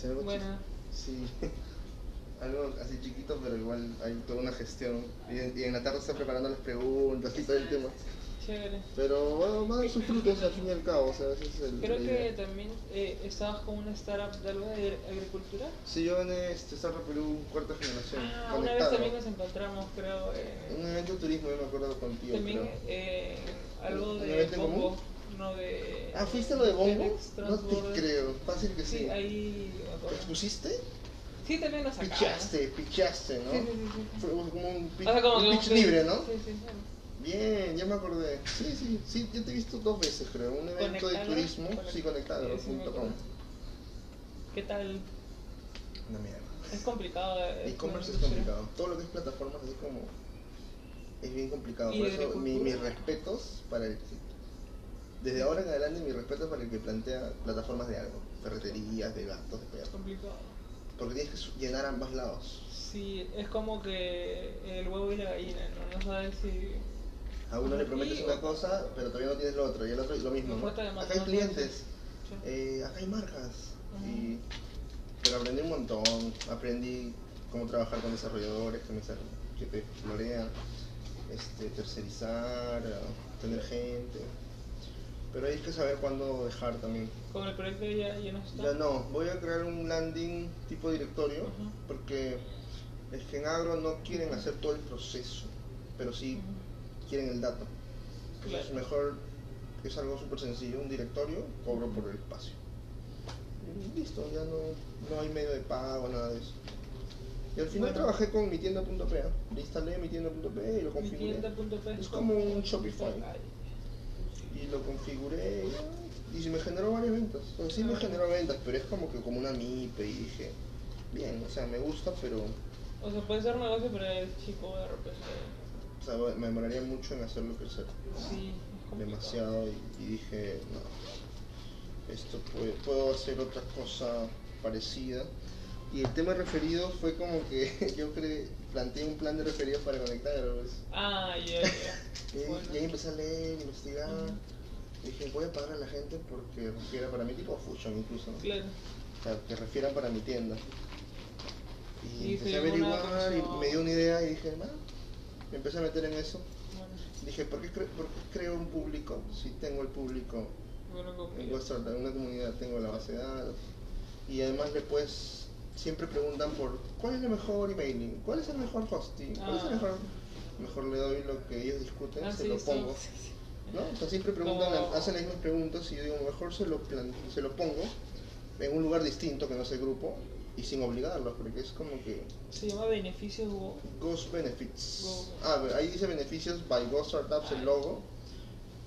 Sí, algo Bueno, Sí, algo así chiquito, pero igual hay toda una gestión. Y en, y en la tarde está preparando las preguntas y todo el tema. chévere. Pero bueno, dar sus frutos al fin y al cabo, o sea, ese es el. Creo que también eh, estabas con una startup de algo de agricultura. Sí, yo en este Startup Perú, cuarta generación. Ah, una vez también nos encontramos, creo. En eh, un evento de turismo, yo me acuerdo contigo. también eh, algo ¿Un de común? no de. Ah, ¿fuiste a lo de Bongo? FedEx No te creo, fácil que sí. Sí, ahí. ¿Te expusiste? Sí, también nos sacaron. Pichaste, pichaste, ¿no? Sí, sí, sí. Fue como un, pi- O sea, como un que pitch libre, ¿no? Sí, sí, sí. Bien, ya me acordé. Sí, sí, sí, yo te he visto dos veces, creo. Un evento de turismo, conectado, sí, sí, me punto acuerdo. com. ¿Qué tal? Una mierda. Es complicado. eh, E-commerce es complicado. Todo lo que es plataformas así como. Es bien complicado. ¿Y Por eso mi- mis respetos para el. Desde ahora en adelante, mis respetos para el que plantea plataformas de algo. Ferreterías, de gatos, de Es perros. complicado. Porque tienes que llenar ambos lados. Sí, es como que el huevo y la gallina, ¿no? No sabes si. A uno le prometes una cosa, pero todavía no tienes lo otro. Y el otro lo mismo. Acá hay clientes. Eh, acá hay marcas. Y, pero aprendí un montón. Aprendí cómo trabajar con desarrolladores que, me, sal- que te florean, este, tercerizar, tener gente. Pero hay que saber cuándo dejar también. Con el proyecto ya, ya no está. Ya no, voy a crear un landing tipo directorio porque es que en agro no quieren hacer todo el proceso, pero sí quieren el dato. Entonces Claro. mejor es algo súper sencillo, un directorio, cobro por el espacio. Y listo, ya no, no hay medio de pago, nada de eso. Y al final Bueno. trabajé con mi tienda.p, ¿eh? le instalé mi tienda.p y lo Mi configuré. Es como un Shopify. Y lo configuré y, me generó varias ventas. O sea, sí me Ah. generó ventas, pero es como que como una MIPE y dije, bien, o sea, me gusta, pero O sea, puede ser negocio, pero es chico de repente. o sea, me demoraría mucho en hacerlo crecer. Sí, demasiado y, y dije, no, esto puede- puedo hacer otra cosa parecida. Y el tema referido fue como que yo planteé un plan de referidos para conectar. pues. Ah, ya, ya. Y, Bueno. y ahí empecé a leer, investigar. Ujú. Dije, voy a pagar a la gente porque refiera para mi tipo Fusion incluso. ¿no? Claro. O sea, que refieran para mi tienda. Y Y empecé a averiguar y me dio una idea y dije, me empecé a meter en eso. Bueno, Dije, ¿por qué, cre- por qué creo un público si tengo el público bueno, en vuestra en una comunidad? Tengo la base de datos. Y además después siempre preguntan por cuál es el mejor emailing, cuál es el mejor hosting, cuál es el Ah. mejor... Mejor le doy lo que ellos discuten, Ah, se sí, lo pongo. sí, sí. ¿no? O sea, siempre preguntan, hacen las mismas preguntas y yo digo, mejor se lo, plan- se lo pongo en un lugar distinto que no sea el grupo y sin obligarlos, porque es como que Se llama beneficios Hugo. Ghost Benefits. Go- Ah, ahí dice beneficios by Ghost Startups el logo,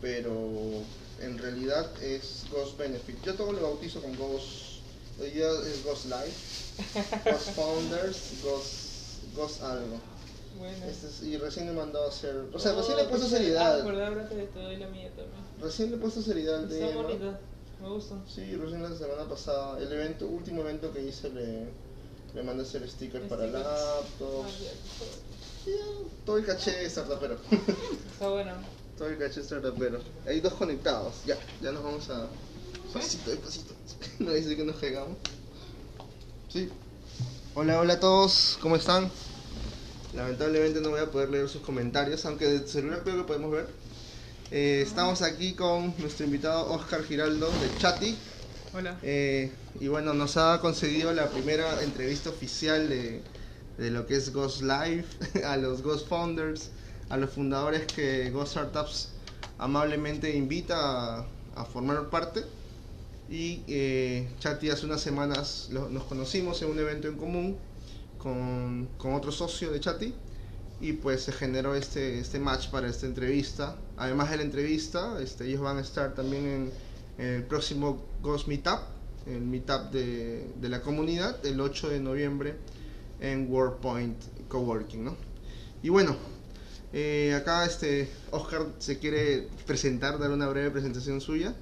pero en realidad es Ghost Benefits. Yo todo lo bautizo con Ghost, hoy día es Ghost Life, Ghost Founders, Ghost, Ghost algo. Bueno. Este es- y recién le he mandado a hacer, o sea, Oh, recién le he puesto pues, seriedad, Ah, la mía también. recién le he puesto seriedad al tema. bonita, me gusta. Sí, recién la semana pasada, el evento, último evento que hice le, le mandé a hacer stickers para laptops, Ah, todo el caché startupero. Está bueno. Todo el caché startupero. Hay dos conectados. Ya, ya nos vamos a. Pasito, despacito. No dice que nos llegamos. Sí. Hola, hola a todos. ¿Cómo están? Lamentablemente no voy a poder leer sus comentarios, aunque de celular creo que podemos ver. Eh, estamos aquí con nuestro invitado Oscar Giraldo de Chati. Hola. Eh, y bueno, nos ha concedido la primera entrevista oficial de, de lo que es Ghost Live, a los Ghost Founders, a los fundadores que Ghost Startups amablemente invita a, a formar parte. Y eh, Chati hace unas semanas lo- nos conocimos en un evento en común con, con otro socio de Chati y pues se generó este, este match para esta entrevista. Además de la entrevista, este, ellos van a estar también en, en el próximo Ghost Meetup, el meetup de, de la comunidad, el 8 de noviembre en WordPoint Coworking, ¿no? Y bueno, eh, acá este Oscar se quiere presentar, dar una breve presentación suya.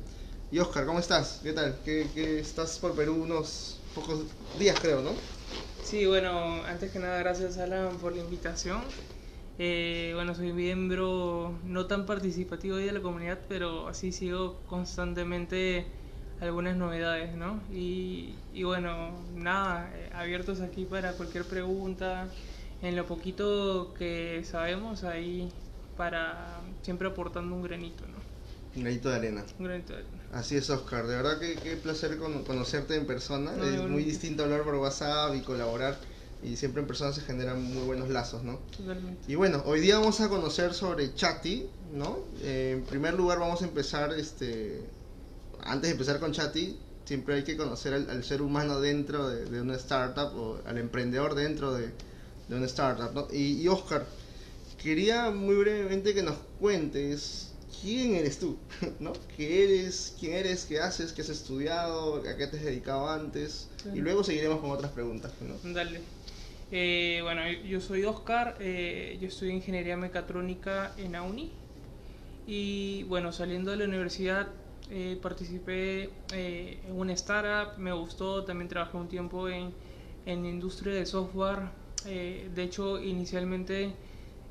Y Oscar, ¿cómo estás? ¿Qué tal? ¿Qué, qué estás por Perú unos pocos días, creo, ¿no? Sí, bueno, antes que nada, gracias Alan por la invitación. Eh, bueno, soy miembro no tan participativo de la comunidad, pero así sigo constantemente algunas novedades, ¿no? Y, y bueno, nada, eh, abiertos aquí para cualquier pregunta, en lo poquito que sabemos ahí para siempre aportando un granito, ¿no? Un granito de arena. Un granito de arena. Así es, Oscar. De verdad que qué placer con- conocerte en persona. No, es muy distinto hablar por WhatsApp y colaborar. Y siempre en persona se generan muy buenos lazos, ¿no? Totalmente. Y bueno, hoy día vamos a conocer sobre Chatty, ¿no? Eh, en primer lugar vamos a empezar, este, antes de empezar con Chatty, siempre hay que conocer al, al ser humano dentro de, de una startup o al emprendedor dentro de, de una startup, ¿no? Y, y Oscar, quería muy brevemente que nos cuentes quién eres tú, ¿no? ¿Qué eres? ¿Quién eres? ¿Qué haces? ¿Qué has estudiado? ¿A qué te has dedicado antes? Y Claro. luego seguiremos con otras preguntas, ¿no? Dale. Eh, bueno, yo soy Oscar, eh, yo estudio ingeniería mecatrónica en AUNI y bueno, saliendo de la universidad eh, participé eh, en una startup, me gustó, también trabajé un tiempo en, en industria de software, eh, de hecho inicialmente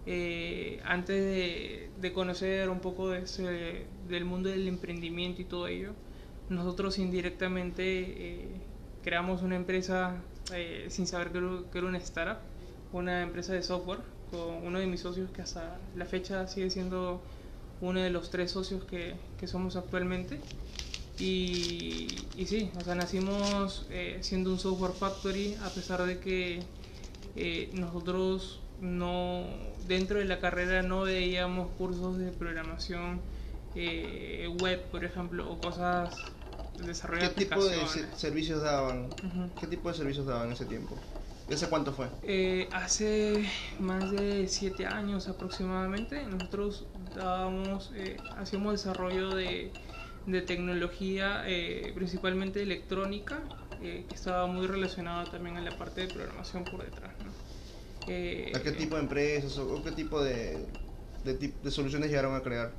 eh, antes de, de conocer un poco de ese- del mundo del emprendimiento y todo ello, nosotros indirectamente eh, creamos una empresa eh, sin saber que era, una startup, una empresa de software con uno de mis socios que hasta la fecha sigue siendo uno de los tres socios que, que somos actualmente. Y, y sí, o sea, nacimos eh, siendo un software factory a pesar de que eh, nosotros no dentro de la carrera no veíamos cursos de programación eh, web, por ejemplo, o cosas de desarrollo ¿Qué de tipo de servicios daban? ¿Qué tipo de servicios daban en ese tiempo? ¿Y hace cuánto fue? Eh, hace más de siete años aproximadamente nosotros dábamos, eh, hacíamos desarrollo de, de tecnología, eh, principalmente electrónica, que estaba muy relacionada también a la parte de programación por detrás. ¿no? Eh, ¿A qué tipo de empresas o, o qué tipo de, de, de soluciones llegaron a crear?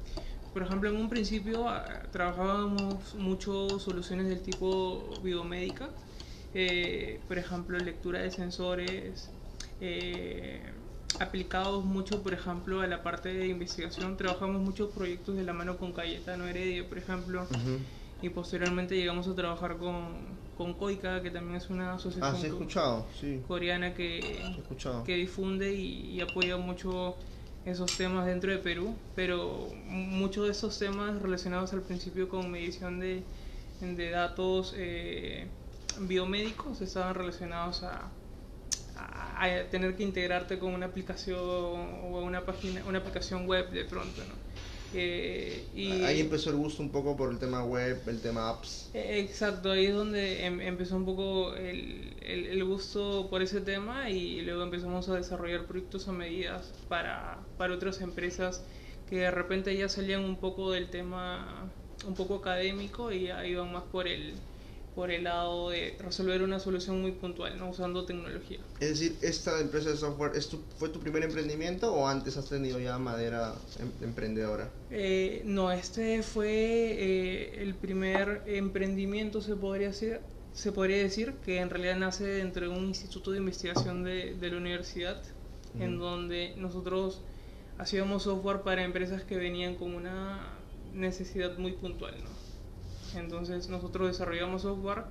Por ejemplo, en un principio ah, trabajábamos mucho soluciones del tipo biomédica, eh, por ejemplo, lectura de sensores, eh, aplicados mucho, por ejemplo, a la parte de investigación. Trabajamos muchos proyectos de la mano con Cayetano Heredia, por ejemplo, y posteriormente llegamos a trabajar con, con Koika, que también es una Ah, asociación sí escuchado, sí, coreana que, he escuchado. que difunde y, y apoya mucho esos temas dentro de Perú, pero muchos de esos temas relacionados al principio con medición de, de datos eh, biomédicos estaban relacionados a, a- a tener que integrarte con una aplicación o una página, una aplicación web de pronto, ¿no? Eh, y Ahí empezó el gusto un poco por el tema web, el tema apps. eh, Exacto, ahí es donde em- empezó un poco el, el- el gusto por ese tema y luego empezamos a desarrollar proyectos a medidas para, para otras empresas que de repente ya salían un poco del tema un poco académico y ya iban más por el, por el lado de resolver una solución muy puntual, ¿no? usando tecnología. Es decir, ¿esta empresa de software es tu- fue tu primer emprendimiento o antes has tenido ya madera em- emprendedora? Eh, no, este fue eh, el primer emprendimiento, se podría, decir, se podría decir, que en realidad nace dentro de un instituto de investigación de, de la universidad, en donde nosotros hacíamos software para empresas que venían con una necesidad muy puntual. ¿no? Entonces nosotros desarrollamos software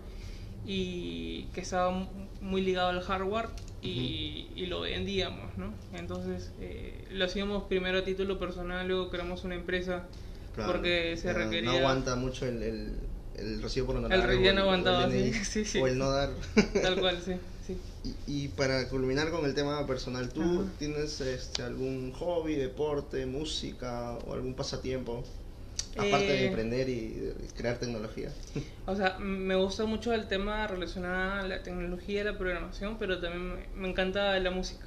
y que estaba mu- muy ligado al hardware y, y lo vendíamos, ¿no? Entonces eh, lo hacíamos primero a título personal, luego creamos una empresa Claro, porque se requería... No aguanta mucho el, el, el recibo por honorario. El re- ya no aguantaba, DNI, sí, sí, sí. O el no dar. Tal cual, sí, sí. Y, y para culminar con el tema personal, ¿tú Ajá. tienes este, algún hobby, deporte, música o algún pasatiempo? Aparte de Eh, emprender y de crear tecnología. O sea, me gusta mucho el tema relacionado a la tecnología y la programación, pero también me, encanta la música.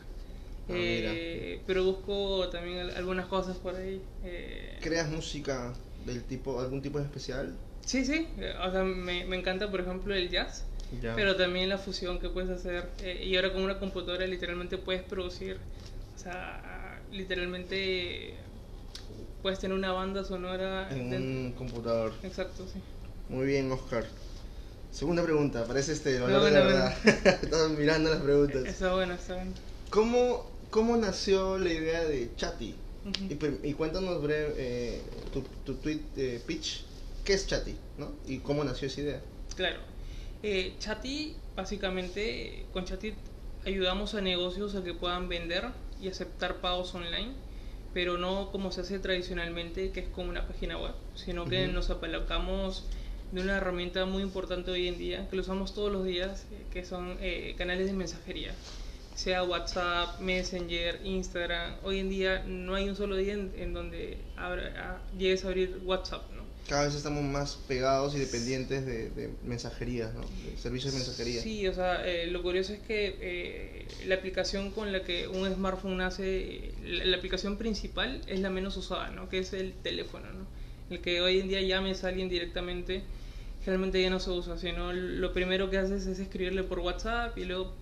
Ah, Eh, produzco también al- algunas cosas por ahí. eh, ¿Creas música del tipo, algún tipo en especial? sí, sí, o sea, me, me encanta, por ejemplo, el jazz, Ya. pero también la fusión que puedes hacer. eh, y ahora con una computadora literalmente puedes producir, o sea, literalmente puedes tener una banda sonora. en dentro- un computador. Exacto, sí. Muy bien, Oscar. Segunda pregunta, parece este No, valor de la bueno, verdad. Estaba mirando las preguntas. Está bueno, está bueno. ¿Cómo, ¿Cómo nació la idea de Chatty? Ujú. Y, per- y cuéntanos breve eh, tu, tu tweet eh, pitch ¿qué es Chatty? ¿no? ¿Y cómo nació esa idea? Claro. Eh, Chatty, básicamente, con Chatty ayudamos a negocios a que puedan vender y aceptar pagos online, pero no como se hace tradicionalmente, que es como una página web, sino que nos apalancamos de una herramienta muy importante hoy en día, que lo usamos todos los días, eh, que son eh, canales de mensajería sea WhatsApp, Messenger, Instagram. Hoy en día no hay un solo día en, donde abra, llegues a abrir WhatsApp, ¿no? Cada vez estamos más pegados y dependientes de, mensajerías, ¿no? De servicios de mensajería. Sí, o sea, eh, lo curioso es que eh, la aplicación con la que un smartphone nace, la, aplicación principal es la menos usada, ¿no? Que es el teléfono, ¿no? El que hoy en día llames a alguien directamente, generalmente ya no se usa, sino lo primero que haces es escribirle por WhatsApp y luego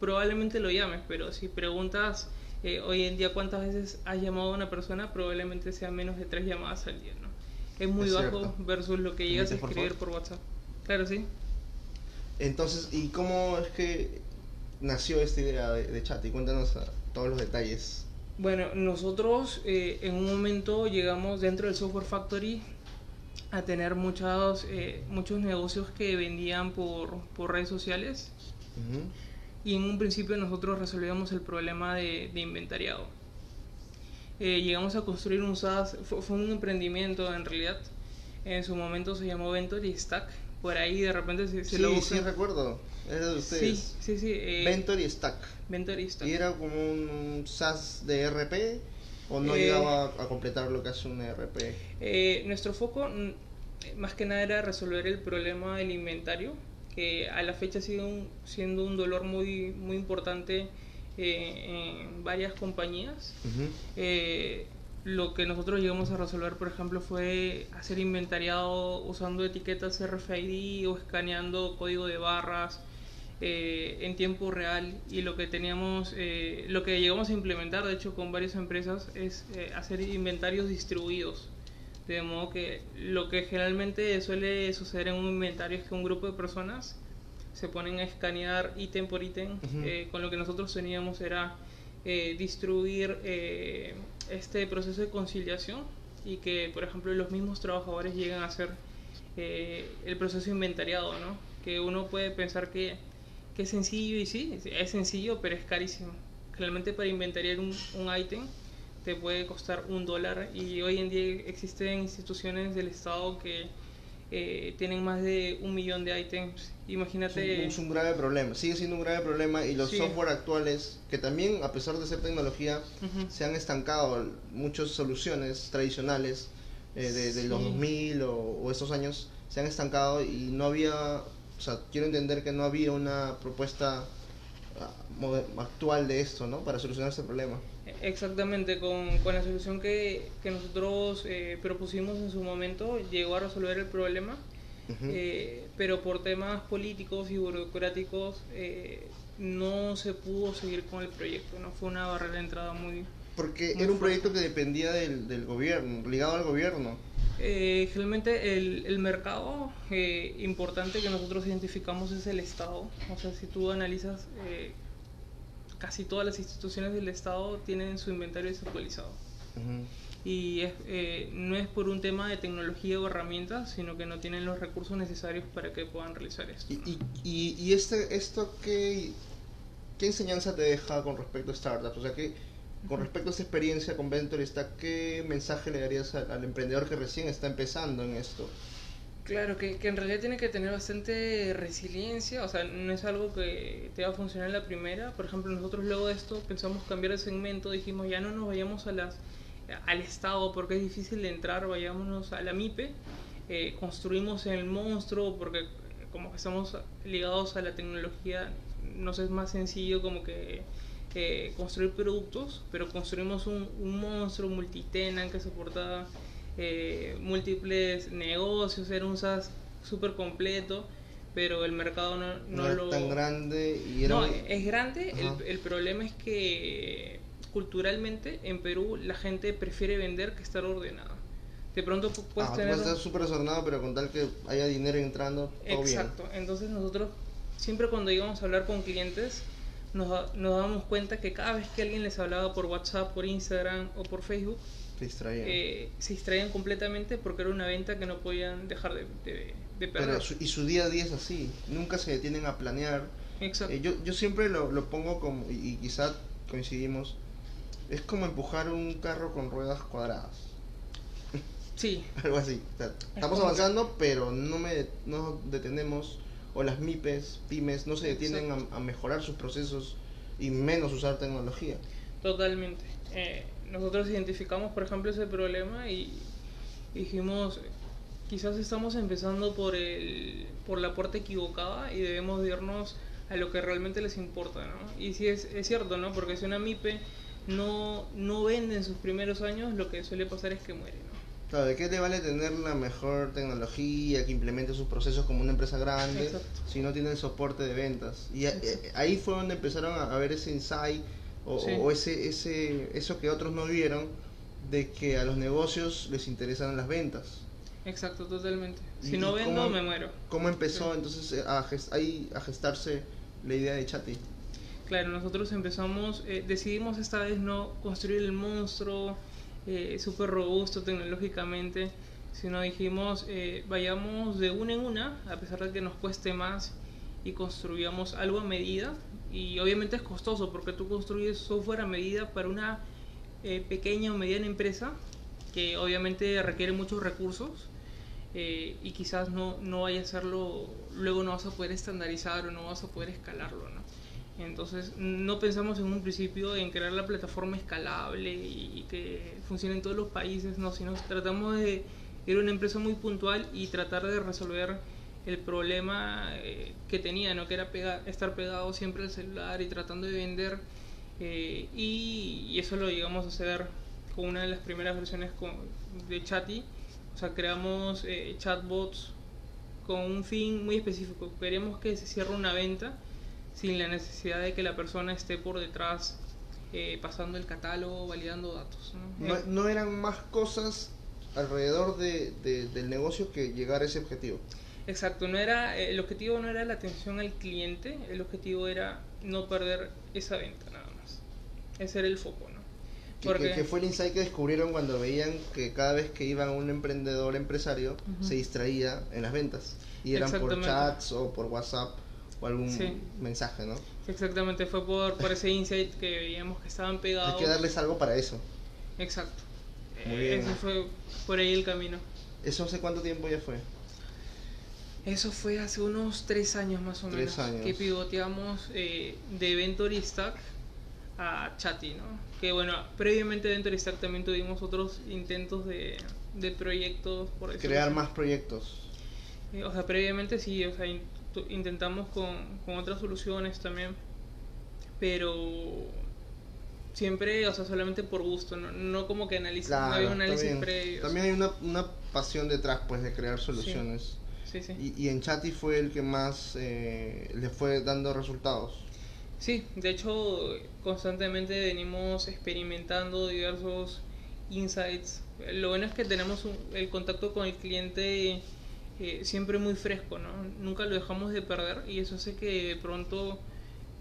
probablemente lo llames, pero si preguntas eh, hoy en día cuántas veces has llamado a una persona, probablemente sea menos de tres llamadas al día, ¿no? Es muy bajo versus lo que llegas a escribir por, WhatsApp. Claro, sí. Entonces, ¿y cómo es que nació esta idea de, chat? Y cuéntanos todos los detalles. Bueno, nosotros eh, en un momento llegamos dentro del Software Factory a tener muchos, eh, muchos negocios que vendían por, por redes sociales y en un principio nosotros resolvíamos el problema de, inventariado. Eh, llegamos a construir un SaaS, fue, un emprendimiento en realidad, en su momento se llamó Ventory Stack, por ahí de repente se, se sí, lo Sí, recuerdo, era de ustedes. Sí, sí, sí. Eh, Ventory Stack. Ventory Stack. ¿Y era como un SaaS de RP o no eh, llegaba a completar lo que hace un RP? Eh, nuestro foco más que nada era resolver el problema del inventario que a la fecha sigue siendo un dolor muy, muy importante eh, en varias compañías. Eh, lo que nosotros llegamos a resolver, por ejemplo, fue hacer inventariado usando etiquetas RFID o escaneando código de barras eh, en tiempo real. Y lo que teníamos, lo que llegamos a implementar, de hecho, con varias empresas, es hacer inventarios distribuidos. De modo que lo que generalmente suele suceder en un inventario es que un grupo de personas se ponen a escanear ítem por ítem. Eh, con lo que nosotros teníamos era eh, distribuir eh, este proceso de conciliación y que, por ejemplo, los mismos trabajadores lleguen a hacer el proceso inventariado, ¿no? Que uno puede pensar que, que, es sencillo y sí, es sencillo, pero es carísimo. Realmente para inventariar un, un ítem te puede costar un dólar y hoy en día existen instituciones del Estado que eh, tienen más de un millón de ítems. Imagínate. Es un, grave problema, sigue siendo un grave problema y los software actuales, que también a pesar de ser tecnología, se han estancado. Muchas soluciones tradicionales eh, de, los 2000 o, o esos años se han estancado y no había, o sea, quiero entender que no había una propuesta ah, actual de esto, ¿no? Para solucionar ese problema. Exactamente, con, la solución que, nosotros eh, propusimos en su momento llegó a resolver el problema, eh, pero por temas políticos y burocráticos eh, no se pudo seguir con el proyecto, no fue una barrera de entrada muy... Porque era un proyecto que dependía del, gobierno, ligado al gobierno. realmente el, el mercado importante que nosotros identificamos es el Estado. O sea, si tú analizas casi todas las instituciones del Estado tienen su inventario desactualizado. Y eh, no es por un tema de tecnología o herramientas, sino que no tienen los recursos necesarios para que puedan realizar esto. ¿Y, y, y este, esto qué, qué enseñanza te deja con respecto a startups? O sea, que con respecto a esa experiencia con Venture, ¿qué mensaje le darías al emprendedor que recién está empezando en esto? Claro, que, que, en realidad tiene que tener bastante resiliencia, o sea, no es algo que te va a funcionar la primera. Por ejemplo, nosotros luego de esto pensamos cambiar de segmento, dijimos ya no nos vayamos a las, al Estado porque es difícil de entrar, vayámonos a la MIPE, eh, construimos el monstruo porque como que estamos ligados a la tecnología, nos es más sencillo como que eh, construir productos, pero construimos un, un monstruo multitenant que soporta eh, múltiples negocios, era un SaaS súper completo, pero el mercado no, no, lo... es tan grande y No, es grande, el, el, problema es que culturalmente en Perú la gente prefiere vender que estar ordenado. De pronto puedes ah, tener... estar súper desordenado, pero con tal que haya dinero entrando, todo Exacto, entonces nosotros siempre cuando íbamos a hablar con clientes nos, nos dábamos cuenta que cada vez que alguien les hablaba por WhatsApp, por Instagram o por Facebook, Se distraían. eh, se distraían completamente porque era una venta que no podían dejar de, de, de perder. Pero su- y su día a día es así, nunca se detienen a planear. Exacto. Eh, yo, yo siempre lo, lo pongo como, y, y quizá coincidimos, es como empujar un carro con ruedas cuadradas, Sí, algo así. O sea, estamos avanzando, pero no, me, no detenemos, o las MIPES, pymes, no se detienen a, a mejorar sus procesos y menos usar tecnología. totalmente. Eh, nosotros identificamos, por ejemplo, ese problema y dijimos, quizás estamos empezando por, el, por la puerta equivocada y debemos de irnos a lo que realmente les importa, ¿no? Y sí es, es cierto, ¿no? Porque si una MIPE no, no vende en sus primeros años, lo que suele pasar es que muere, ¿no? Claro, ¿de qué te vale tener la mejor tecnología que implemente sus procesos como una empresa grande Exacto. si no tiene el soporte de ventas? Y a- eh, ahí fue donde empezaron a, a ver ese insight o, Sí. o ese, ese, eso que otros no vieron de que a los negocios les interesan las ventas. Exacto, totalmente. ¿Y- Si no vendo, cómo- me muero. ¿Cómo empezó Sí. entonces a, ahí a gestarse la idea de Chati? Claro, nosotros empezamos, eh, decidimos esta vez no construir el monstruo eh, súper robusto tecnológicamente, sino dijimos eh, vayamos de una en una, a pesar de que nos cueste más, y construyamos algo a medida. Y obviamente es costoso porque tú construyes software a medida para una eh, pequeña o mediana empresa que obviamente requiere muchos recursos eh, y quizás no, no vaya a hacerlo, luego no vas a poder estandarizar o no vas a poder escalarlo, ¿no? Entonces no pensamos en un principio en crear la plataforma escalable y, que funcione en todos los países, no, sino tratamos de ir a una empresa muy puntual y tratar de resolver el problema eh, que tenía, ¿no? que era pega- estar pegado siempre al celular y tratando de vender eh, y, y eso lo llegamos a hacer con una de las primeras versiones con- de Chatty, o sea, creamos eh, chatbots con un fin muy específico. Queremos que se cierre una venta sin la necesidad de que la persona esté por detrás eh, pasando el catálogo, validando datos. ¿no? No, Eh, no eran más cosas alrededor de, de- del negocio que llegar a ese objetivo. Exacto, no era, el objetivo no era la atención al cliente, el objetivo era no perder esa venta nada más. Ese era el foco, ¿no? Que, que- que fue el insight que descubrieron cuando veían que cada vez que iban a un emprendedor empresario se distraía en las ventas. Y eran por chats o por WhatsApp o algún Sí. mensaje, ¿no? Exactamente, fue por, por ese insight que veíamos que estaban pegados. Hay que darles algo para eso. Exacto. Muy Eh, bien. Ese fue por ahí el camino. ¿Eso hace cuánto tiempo ya fue? Eso fue hace unos tres años más o Tres menos años. que pivoteamos eh, de Ventory Stack a Chatty, ¿no? Que bueno, previamente de Ventory Stack también tuvimos otros intentos de, de proyectos por decirlo Crear así. más proyectos. Eh, o sea, previamente sí, o sea, in- intentamos con, con otras soluciones también, pero siempre, o sea, solamente por gusto, no, no como que analizar, no había un análisis también, previo. también hay una, una pasión detrás pues de crear soluciones. Sí, sí. Y, y en Chatty fue el que más eh, le fue dando resultados. Sí, de hecho constantemente venimos experimentando diversos insights. Lo bueno es que tenemos un- el contacto con el cliente eh, siempre muy fresco, ¿no? Nunca lo dejamos de perder y eso hace que de pronto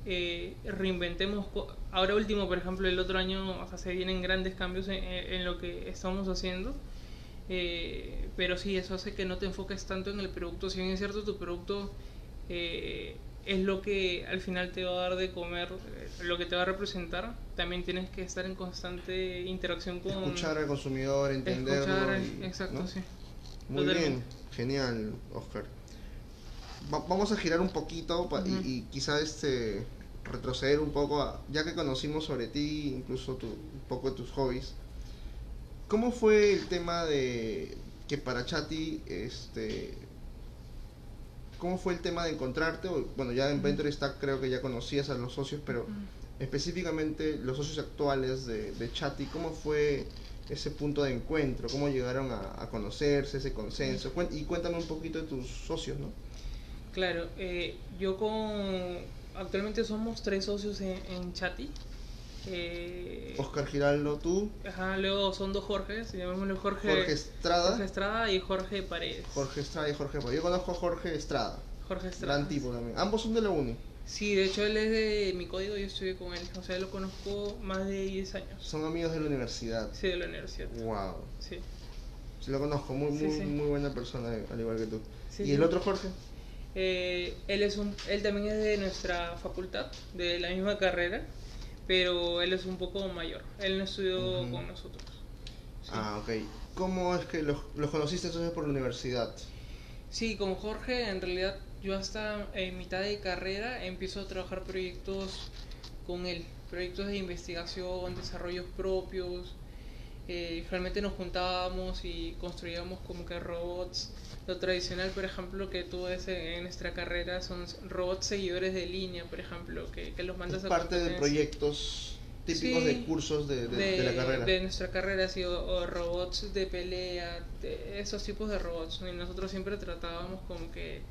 eh, reinventemos. Ahora último, por ejemplo, el otro año o sea, se vienen grandes cambios en, en lo que estamos haciendo. Eh, pero sí, eso hace que no te enfoques tanto en el producto. Si bien es cierto, tu producto eh, es lo que al final te va a dar de comer, eh, lo que te va a representar, también tienes que estar en constante interacción con... Escuchar al consumidor, entenderlo. escuchar, y- exacto, ¿no? sí. Muy Totalmente. bien, genial, Oscar. Va- vamos a girar un poquito y- y, quizá este retroceder un poco, a- ya que conocimos sobre ti, incluso tu, un poco de tus hobbies. ¿Cómo fue el tema de que para Chati, este, cómo fue el tema de encontrarte? Bueno, ya en. Venture Stack creo que ya conocías a los socios, pero específicamente los socios actuales de, de Chatty, ¿cómo fue ese punto de encuentro? ¿Cómo llegaron a, a conocerse, ese consenso? Y cuéntame un poquito de tus socios, ¿no? Claro, eh, yo con... Actualmente somos tres socios en, en Chatty. Eh, Oscar Giraldo, tú, ajá, luego son dos Jorges, llamémoslo Jorge, Jorge Estrada, Jorge Estrada y Jorge Paredes. Jorge Estrada y Jorge Pablo. Yo conozco a Jorge Estrada, Jorge Estrada. gran tipo también. Ambos son de la uni. Sí, de hecho él es de mi código, yo estudié con él, o sea, lo conozco más de 10 años. Son amigos de la universidad. Sí, de la universidad. Wow. Sí. Sí, lo conozco, muy, Sí, muy, sí. muy buena persona, al igual que tú. Sí, ¿Y el otro Jorge? Eh, él, es un, él también es de nuestra facultad, de la misma carrera, pero él es un poco mayor. Él no estudió con nosotros. Sí. Ah, ok. ¿Cómo es que los, los conociste entonces por la universidad? Sí, con Jorge en realidad yo hasta en mitad de carrera empiezo a trabajar proyectos con él, proyectos de investigación, desarrollos propios. Eh, realmente nos juntábamos y construíamos como que robots. Lo tradicional, por ejemplo, que tú ves en, nuestra carrera son robots seguidores de línea, por ejemplo, que, que los Es mandas a parte de proyectos típicos Sí, de cursos de, de- de la carrera. de nuestra carrera, sí, o, o robots de pelea, esos tipos de robots. Y nosotros siempre tratábamos como que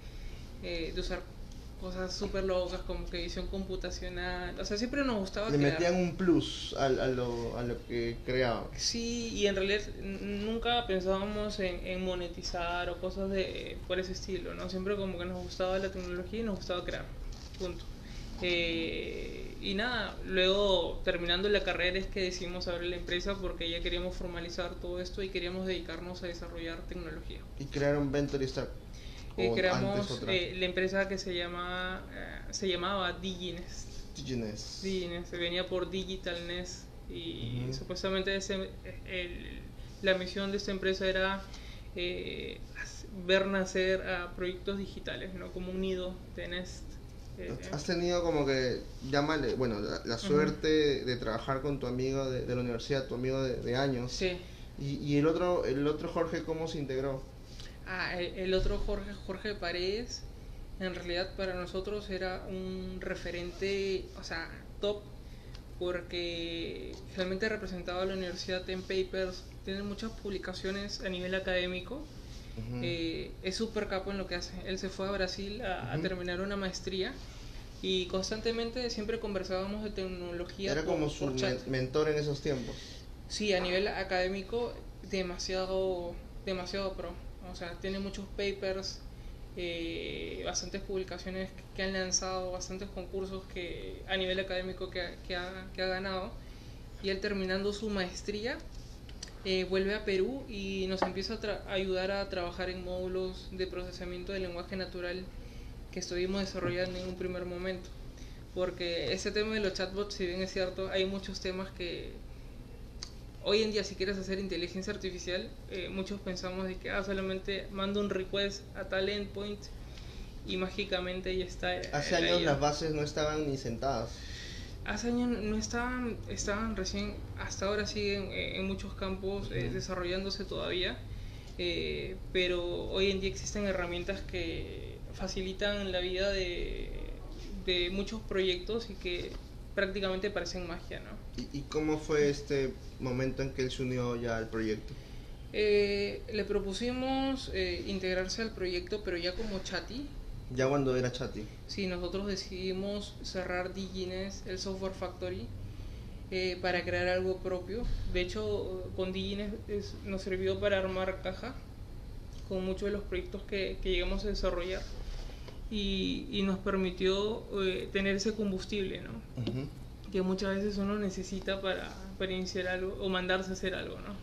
eh, de usar cosas súper locas, como que visión computacional. O sea, siempre nos gustaba Le crear. metían un plus al- a, lo, a lo que creaban. Sí, y en realidad nunca pensábamos en, en monetizar o cosas de por ese estilo, ¿no? Siempre como que nos gustaba la tecnología y nos gustaba crear, punto. Eh, y nada, luego terminando la carrera es que decidimos abrir la empresa porque ya queríamos formalizar todo esto y queríamos dedicarnos a desarrollar tecnología. Y crearon Venture Stack. Eh, creamos eh, la empresa que se llama eh, se llamaba Diginest. Diginest. Diginest, se venía por Digital Nest y supuestamente ese, el- la misión de esta empresa era eh, ver nacer a proyectos digitales, ¿no? Como un nido de Nest. eh, Has tenido como que, llámale, bueno, la, la suerte de trabajar con tu amigo de, de la universidad, tu amigo de, de años. sí. Y, y el otro el otro Jorge, ¿cómo se integró? Ah, el, otro Jorge, Jorge Paredes, en realidad para nosotros era un referente, o sea, top, porque realmente representaba a la universidad en papers, tiene muchas publicaciones a nivel académico, eh, es súper capo en lo que hace. Él se fue a Brasil a, terminar una maestría y constantemente siempre conversábamos de tecnología. Era por- como su men- mentor en esos tiempos. Sí, a nivel académico, demasiado, demasiado pro. O sea, tiene muchos papers, eh, bastantes publicaciones que han lanzado, bastantes concursos que a nivel académico que, que, ha, que ha ganado. Y él terminando su maestría, eh, vuelve a Perú y nos empieza a, tra- ayudar a trabajar en módulos de procesamiento de lenguaje natural que estuvimos desarrollando en un primer momento. Porque ese tema de los chatbots, si bien es cierto, hay muchos temas que hoy en día si quieres hacer inteligencia artificial, eh, muchos pensamos de que ah, solamente mando un request a tal endpoint y mágicamente ya está. Hace el años las bases no estaban ni sentadas. Hace años no estaban, estaban recién, hasta ahora siguen eh, en muchos campos eh, desarrollándose todavía, eh, pero hoy en día existen herramientas que facilitan la vida de, de muchos proyectos y que prácticamente parecen magia, ¿no? ¿Y, y cómo fue este momento en que él se unió ya al proyecto? Eh, le propusimos eh, integrarse al proyecto, pero ya como chati. Ya cuando era Chati. Sí, nosotros decidimos cerrar Digines, el Software Factory, eh, para crear algo propio. De hecho, con Digines es- nos sirvió para armar caja con muchos de los proyectos que, que llegamos a desarrollar y, y nos permitió eh, tener ese combustible, ¿no? Ujú. Que muchas veces uno necesita para, para iniciar algo o mandarse a hacer algo, ¿no?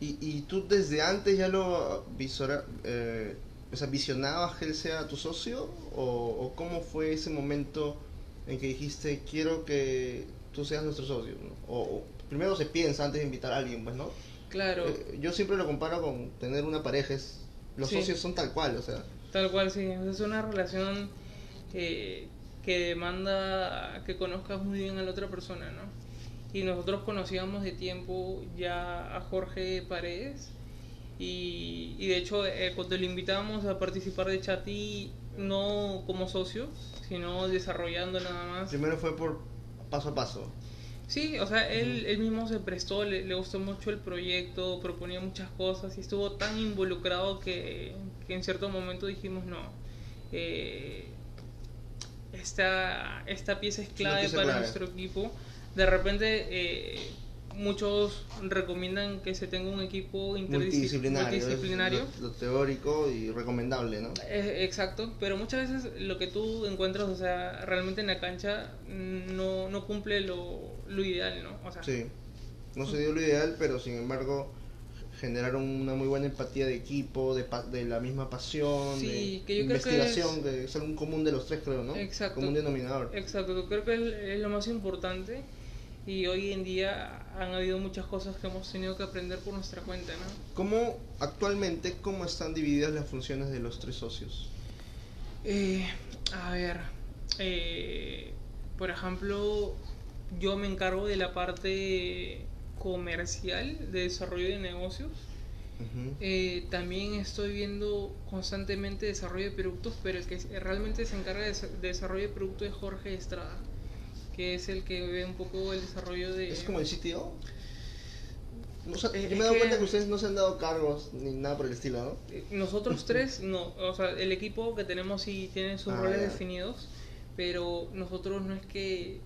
¿Y, y tú desde antes ya lo visora, eh, o sea, visionabas que él sea tu socio? ¿O, o cómo fue ese momento en que dijiste, quiero que tú seas nuestro socio? ¿no? O, o primero se piensa antes de invitar a alguien, pues, ¿no? Claro. Eh, yo siempre lo comparo con tener una pareja. es- los Sí. socios son tal cual, o sea. Tal cual, sí. Es una relación eh, que demanda que conozcas muy bien a la otra persona, ¿no? Y nosotros conocíamos de tiempo ya a Jorge Paredes y, y de hecho eh, cuando le invitábamos a participar de Chati, no como socio, sino desarrollando nada más. Primero fue por paso a paso. Sí, o sea, él, él mismo se prestó, le, le gustó mucho el proyecto, proponía muchas cosas y estuvo tan involucrado que, que en cierto momento dijimos, no, eh, esta, esta pieza es clave pieza para clave. nuestro equipo. De repente, eh, muchos recomiendan que se tenga un equipo multidisciplinario, multidisciplinario. Lo, lo, teórico y recomendable, ¿no? Eh, exacto, pero muchas veces lo que tú encuentras, o sea, realmente en la cancha no, no cumple lo, lo ideal, ¿no? O sea, sí, no se dio lo ideal, pero sin embargo generaron una muy buena empatía de equipo, de, de la misma pasión, de investigación, que es, algo común de los tres, creo, ¿no? Exacto. Común denominador. Exacto, creo que es, es lo más importante y hoy en día han habido muchas cosas que hemos tenido que aprender por nuestra cuenta, ¿no? ¿Cómo actualmente cómo están divididas las funciones de los tres socios? Eh, a ver, eh, por ejemplo, yo me encargo de la parte comercial de desarrollo de negocios. eh, también estoy viendo constantemente desarrollo de productos, pero el que realmente se encarga de, de desarrollo de productos es Jorge Estrada que es el que ve un poco el desarrollo de... ¿Es como el CTO? O sea, yo me he dado cuenta que ustedes no se han dado cargos ni nada por el estilo, ¿no? Eh, nosotros tres, no. O sea, el equipo que tenemos sí tiene sus ah, roles definidos, pero nosotros no es que...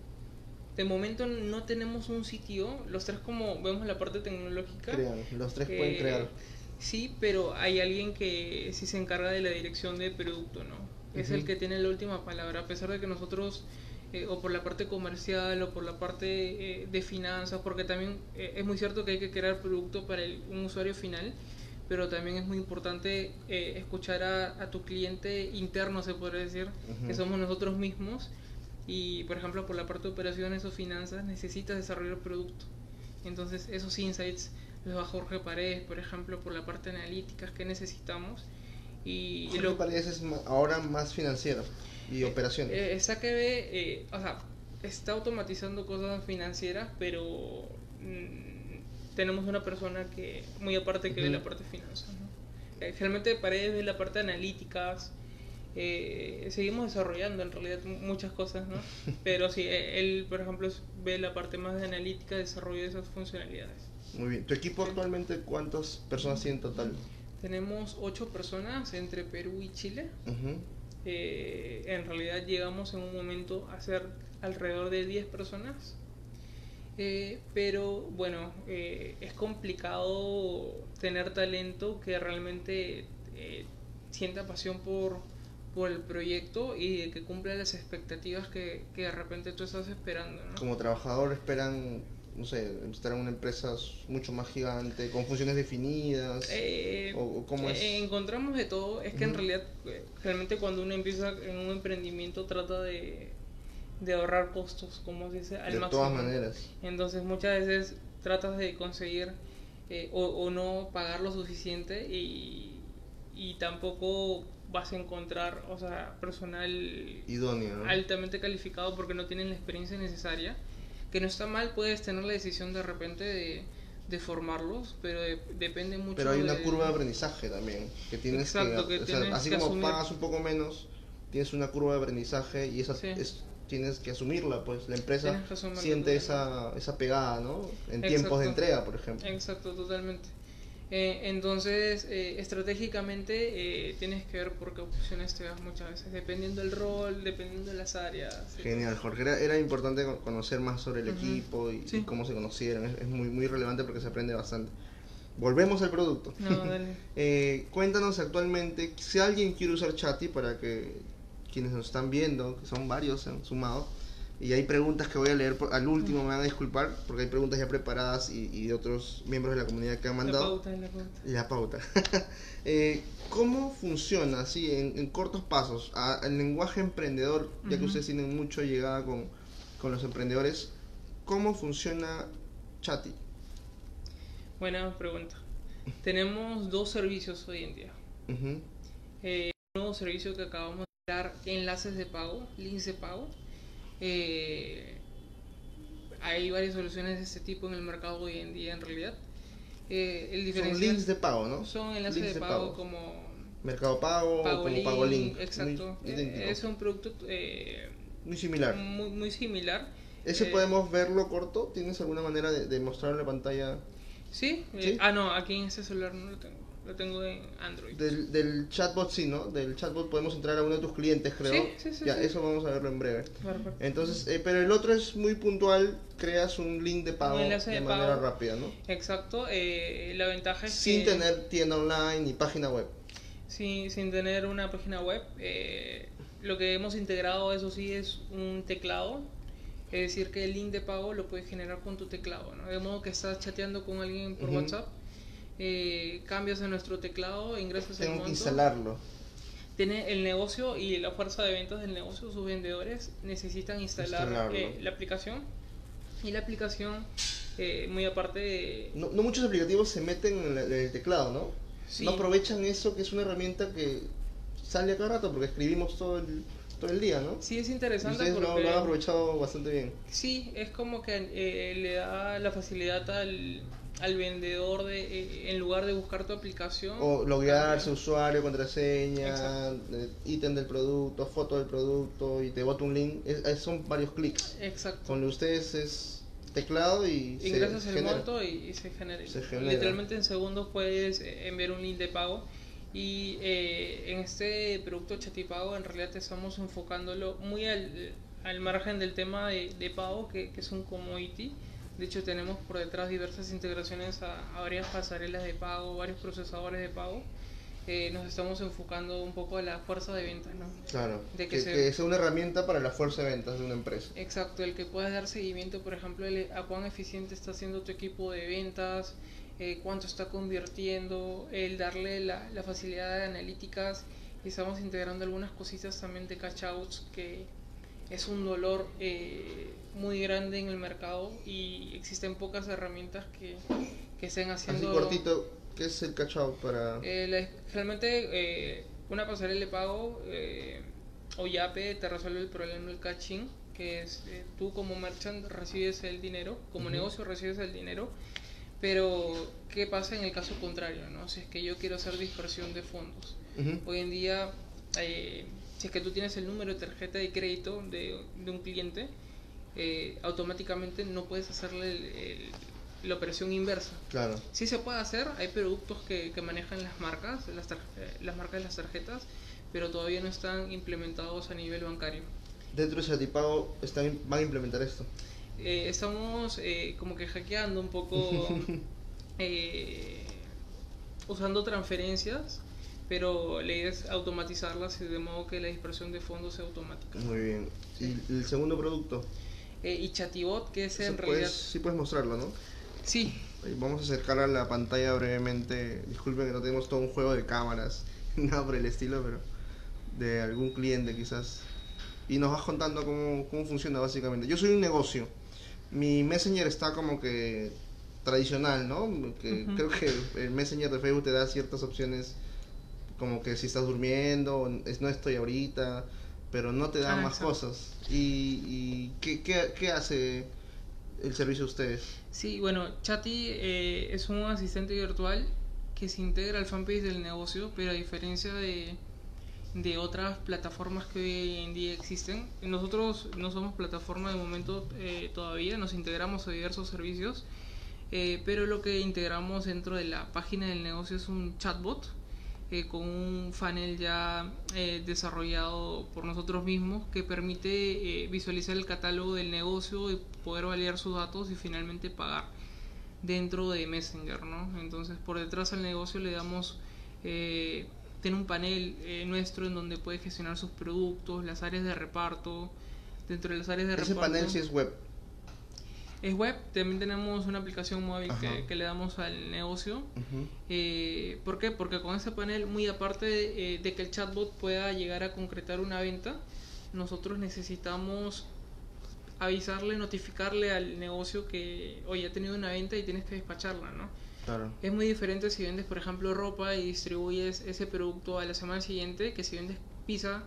De momento no tenemos un sitio, los tres como vemos la parte tecnológica. Crean, los tres pueden eh, crear. Sí, pero hay alguien que sí se encarga de la dirección de producto, ¿no? Es el que tiene la última palabra, a pesar de que nosotros eh, o por la parte comercial o por la parte eh, de finanzas, porque también eh, es muy cierto que hay que crear producto para un usuario final, pero también es muy importante escuchar a, tu cliente interno, se podría decir, que somos nosotros mismos, y por ejemplo por la parte de operaciones o finanzas necesitas desarrollar producto. Entonces esos insights los va Jorge Paredes, por ejemplo, por la parte analítica que necesitamos. Y, Jorge Paredes es ahora más financiero y operaciones. Eh, esa que ve, eh, o sea, está automatizando cosas financieras, pero mm, tenemos una persona que, muy aparte, que ve la parte de finanzas. ¿no? Eh, generalmente Paredes ve la parte de analíticas. Seguimos desarrollando en realidad muchas cosas, ¿no? Pero sí, él, por ejemplo, ve la parte más de analítica, desarrollo de esas funcionalidades. Muy bien. ¿Tu equipo actualmente cuántas personas tiene en total? Tenemos ocho personas entre Perú y Chile. Eh, en realidad llegamos en un momento a ser alrededor de 10 personas. Eh, pero bueno, eh, es complicado tener talento que realmente sienta pasión por, por el proyecto y que cumpla las expectativas que, que de repente tú estás esperando. Como trabajador esperan no sé, estar en una empresa mucho más gigante, con funciones definidas? Eh, o, cómo es? Eh, encontramos de todo. Es que en realidad, eh, realmente cuando uno empieza en un emprendimiento trata de, de ahorrar costos, como se dice, al de todas maneras. Entonces muchas veces tratas de conseguir o, o, no pagar lo suficiente y, y tampoco vas a encontrar, o sea, personal idóneo, altamente calificado porque no tienen la experiencia necesaria que no está mal, puedes tener la decisión de repente de, de formarlos, pero depende mucho. Pero hay una curva de aprendizaje también, que tienes que, así como pagas un poco menos, tienes una curva de aprendizaje y esa es, tienes que asumirla, pues la empresa siente esa, esa pegada, ¿no? En tiempos de entrega, por ejemplo. Exacto, totalmente. Eh, entonces, eh, estratégicamente eh, tienes que ver por qué opciones te das muchas veces, dependiendo del rol, dependiendo de las áreas. Genial, Jorge. Era, importante conocer más sobre el equipo y, cómo se conocieron. Es, muy, muy relevante porque se aprende bastante. Volvemos al producto. No, cuéntanos actualmente, si alguien quiere usar Chatty para que quienes nos están viendo, que son varios, se han sumado, y hay preguntas que voy a leer al último, me van a disculpar, porque hay preguntas ya preparadas y, de otros miembros de la comunidad que han mandado. La pauta, la pauta. eh, ¿Cómo funciona, así, en, cortos pasos, el lenguaje emprendedor, ya que ustedes tienen mucho llegada con, con los emprendedores, ¿cómo funciona Chatty? Buena pregunta. Tenemos dos servicios hoy en día. Eh, un nuevo servicio que acabamos de dar, enlaces de pago, links de pago eh, hay varias soluciones de este tipo en el mercado hoy en día en realidad. Eh, el son links de pago, ¿no? Son enlaces de, pago, como Mercado Pago, pago como Pago Link. Exacto. Eh, es un producto eh, muy similar. Muy, muy similar. ¿Ese podemos verlo corto? ¿Tienes alguna manera de, de mostrar en la pantalla? ¿Sí? ¿Sí? ah, no, aquí en este celular no lo tengo. Lo tengo en Android. Del, del chatbot sí, ¿no? Del chatbot podemos entrar a uno de tus clientes, creo. Sí, sí, sí, Ya, sí. eso vamos a verlo en breve. Perfecto. Entonces, eh, pero el otro es muy puntual, creas un link de pago de de manera pago. rápida, ¿no? Exacto, eh, la ventaja es Sin que tener tienda online ni página web. sin, sin tener una página web, eh, lo que hemos integrado, eso sí, es un teclado. Es decir, que el link de pago lo puedes generar con tu teclado, ¿no? De modo que estás chateando con alguien por. WhatsApp, eh, cambias en nuestro teclado, ingresas el Tengo que instalarlo. tiene el negocio y la fuerza de ventas del negocio, sus vendedores necesitan instalar eh, la aplicación y la aplicación, eh, muy aparte de... No, no muchos aplicativos se meten en, el teclado, ¿no? Sí. No aprovechan eso, que es una herramienta que sale a cada rato porque escribimos todo el, todo el día, ¿no? Sí, es Y interesante lo han aprovechado bastante bien. Sí, es como que eh, le da la facilidad al, al vendedor de, eh, en lugar de buscar tu aplicación. O loguearse, usuario, contraseña, eh, ítem del producto, foto del producto y te bota un link. Es- es- son varios clics. Exacto. Con ustedes es teclado y se Ingresas el genera. monto y, y se genera. Se genera. Literalmente en segundos puedes eh, enviar un link de pago. Y eh, en este producto Chatipago en realidad estamos enfocándolo muy al, al margen del tema de, de pago, que, que es un commodity. De hecho tenemos por detrás diversas integraciones a, a varias pasarelas de pago, varios procesadores de pago. Eh, nos estamos enfocando un poco a la fuerza de ventas, ¿no? Claro. De que que, se- que sea una herramienta para la fuerza de ventas de una empresa. Exacto, el que puedas dar seguimiento, por ejemplo, a cuán eficiente está haciendo tu equipo de ventas, eh, cuánto está convirtiendo, el darle la, la facilidad de analíticas. Y estamos integrando algunas cositas también de cash outs que es un dolor eh, muy grande en el mercado y existen pocas herramientas que, que estén Así haciendo... cortito, ¿qué es el catch out para...? Eh, la- realmente eh, una pasarela de pago eh, o Yape te resuelve el problema del catching, que es eh, tú como merchant recibes el dinero, como negocio recibes el dinero, pero ¿qué pasa en el caso contrario? ¿no? Si es que yo quiero hacer dispersión de fondos. Hoy en día, eh, si es que tú tienes el número de tarjeta de crédito de, de un cliente, eh, automáticamente no puedes hacerle el- el- la operación inversa. Claro. Sí se puede hacer, hay productos que, que manejan las marcas, las, eh, las marcas de las tarjetas, pero todavía no están implementados a nivel bancario. Dentro de Satipago están, van a implementar esto. Eh, estamos eh, como que hackeando un poco, eh, usando transferencias, pero la idea es automatizarlas y de modo que la dispersión de fondos sea automática. Muy bien. Sí. ¿Y el segundo producto? Eh, y Chatibot, que es en puedes- realidad... sí puedes mostrarlo, ¿no? Sí, Vamos a acercar a la pantalla brevemente. Disculpen que no tenemos todo un juego de cámaras, nada por el estilo, pero de algún cliente quizás. Y nos vas contando cómo, cómo funciona básicamente. Yo soy un negocio. Mi Messenger está como que tradicional, ¿no? Que Ujú. Creo que el Messenger de Facebook te da ciertas opciones como que si estás durmiendo, no estoy ahorita, pero no te da Ah, más exacto. cosas. ¿Y, y ¿qué, qué, qué hace el servicio de ustedes? Sí, bueno, Chatty eh, es un asistente virtual que se integra al fanpage del negocio, pero a diferencia de, de otras plataformas que hoy en día existen, nosotros no somos plataforma de momento eh, todavía, nos integramos a diversos servicios, eh, pero lo que integramos dentro de la página del negocio es un chatbot eh, con un funnel ya eh, desarrollado por nosotros mismos que permite eh, visualizar el catálogo del negocio y poder validar sus datos y finalmente pagar dentro de Messenger, ¿no? Entonces por detrás al negocio le damos eh, tiene un panel eh, nuestro en donde puede gestionar sus productos, las áreas de reparto, dentro de las áreas de Ese reparto panel sí es web. Es web, también tenemos una aplicación móvil que, le damos al negocio. Eh, ¿Por qué? Porque con ese panel, muy aparte de, eh, de que el chatbot pueda llegar a concretar una venta, nosotros necesitamos avisarle, notificarle al negocio que hoy ha tenido una venta y tienes que despacharla, ¿no? Claro. Es muy diferente si vendes, por ejemplo, ropa y distribuyes ese producto a la semana siguiente que si vendes pizza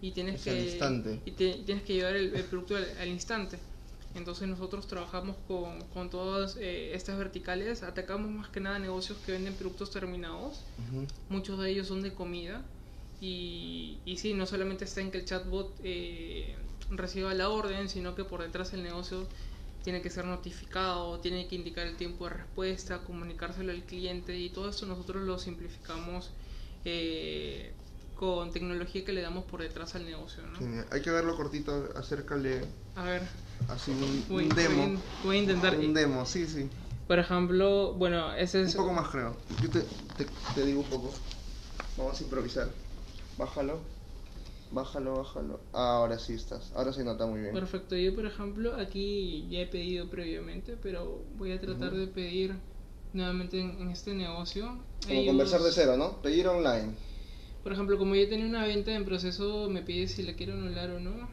y tienes Es que y te- tienes que llevar el, el producto al, al instante. Entonces nosotros trabajamos con, con todas eh, estas verticales, atacamos más que nada negocios que venden productos terminados, muchos de ellos son de comida. Y, y sí, no solamente está en que el chatbot eh, reciba la orden, sino que por detrás el negocio tiene que ser notificado, tiene que indicar el tiempo de respuesta, comunicárselo al cliente y todo esto nosotros lo simplificamos eh, con tecnología que le damos por detrás al negocio. Hay que verlo cortito, acércale. A ver, así un, voy, un demo. voy- voy a intentar. Un demo, sí, sí. Por ejemplo, bueno, ese Un es... poco más creo. Yo te, te, te digo un poco. Vamos a improvisar. Bájalo. Bájalo, bájalo. Ahora sí estás. Ahora se nota muy bien. Perfecto, yo por ejemplo aquí ya he pedido previamente, pero voy a tratar de pedir nuevamente en, en este negocio. Como conversar de cero, ¿no? Pedir online. Por ejemplo, como ya tenía una venta en proceso, me pide si la quiero anular o no.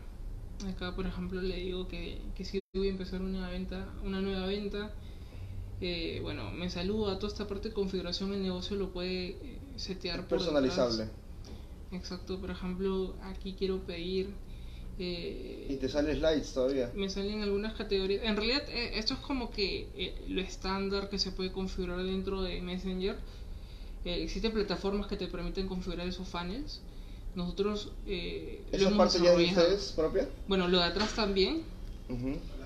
Acá, por ejemplo, le digo que, que si voy a empezar una venta, una nueva venta. Eh, bueno, me saluda, toda esta parte de configuración el negocio lo puede eh, setear Es por personalizable. detrás. Exacto, por ejemplo, aquí quiero pedir eh, Y te sale slides todavía. me salen algunas categorías. En realidad, eh, esto es como que eh, lo estándar que se puede configurar dentro de Messenger. Eh, existen plataformas que te permiten configurar esos funnels. Nosotros eh, lo ¿Esa hemos parte ya de ustedes propia? Bueno, lo de atrás también.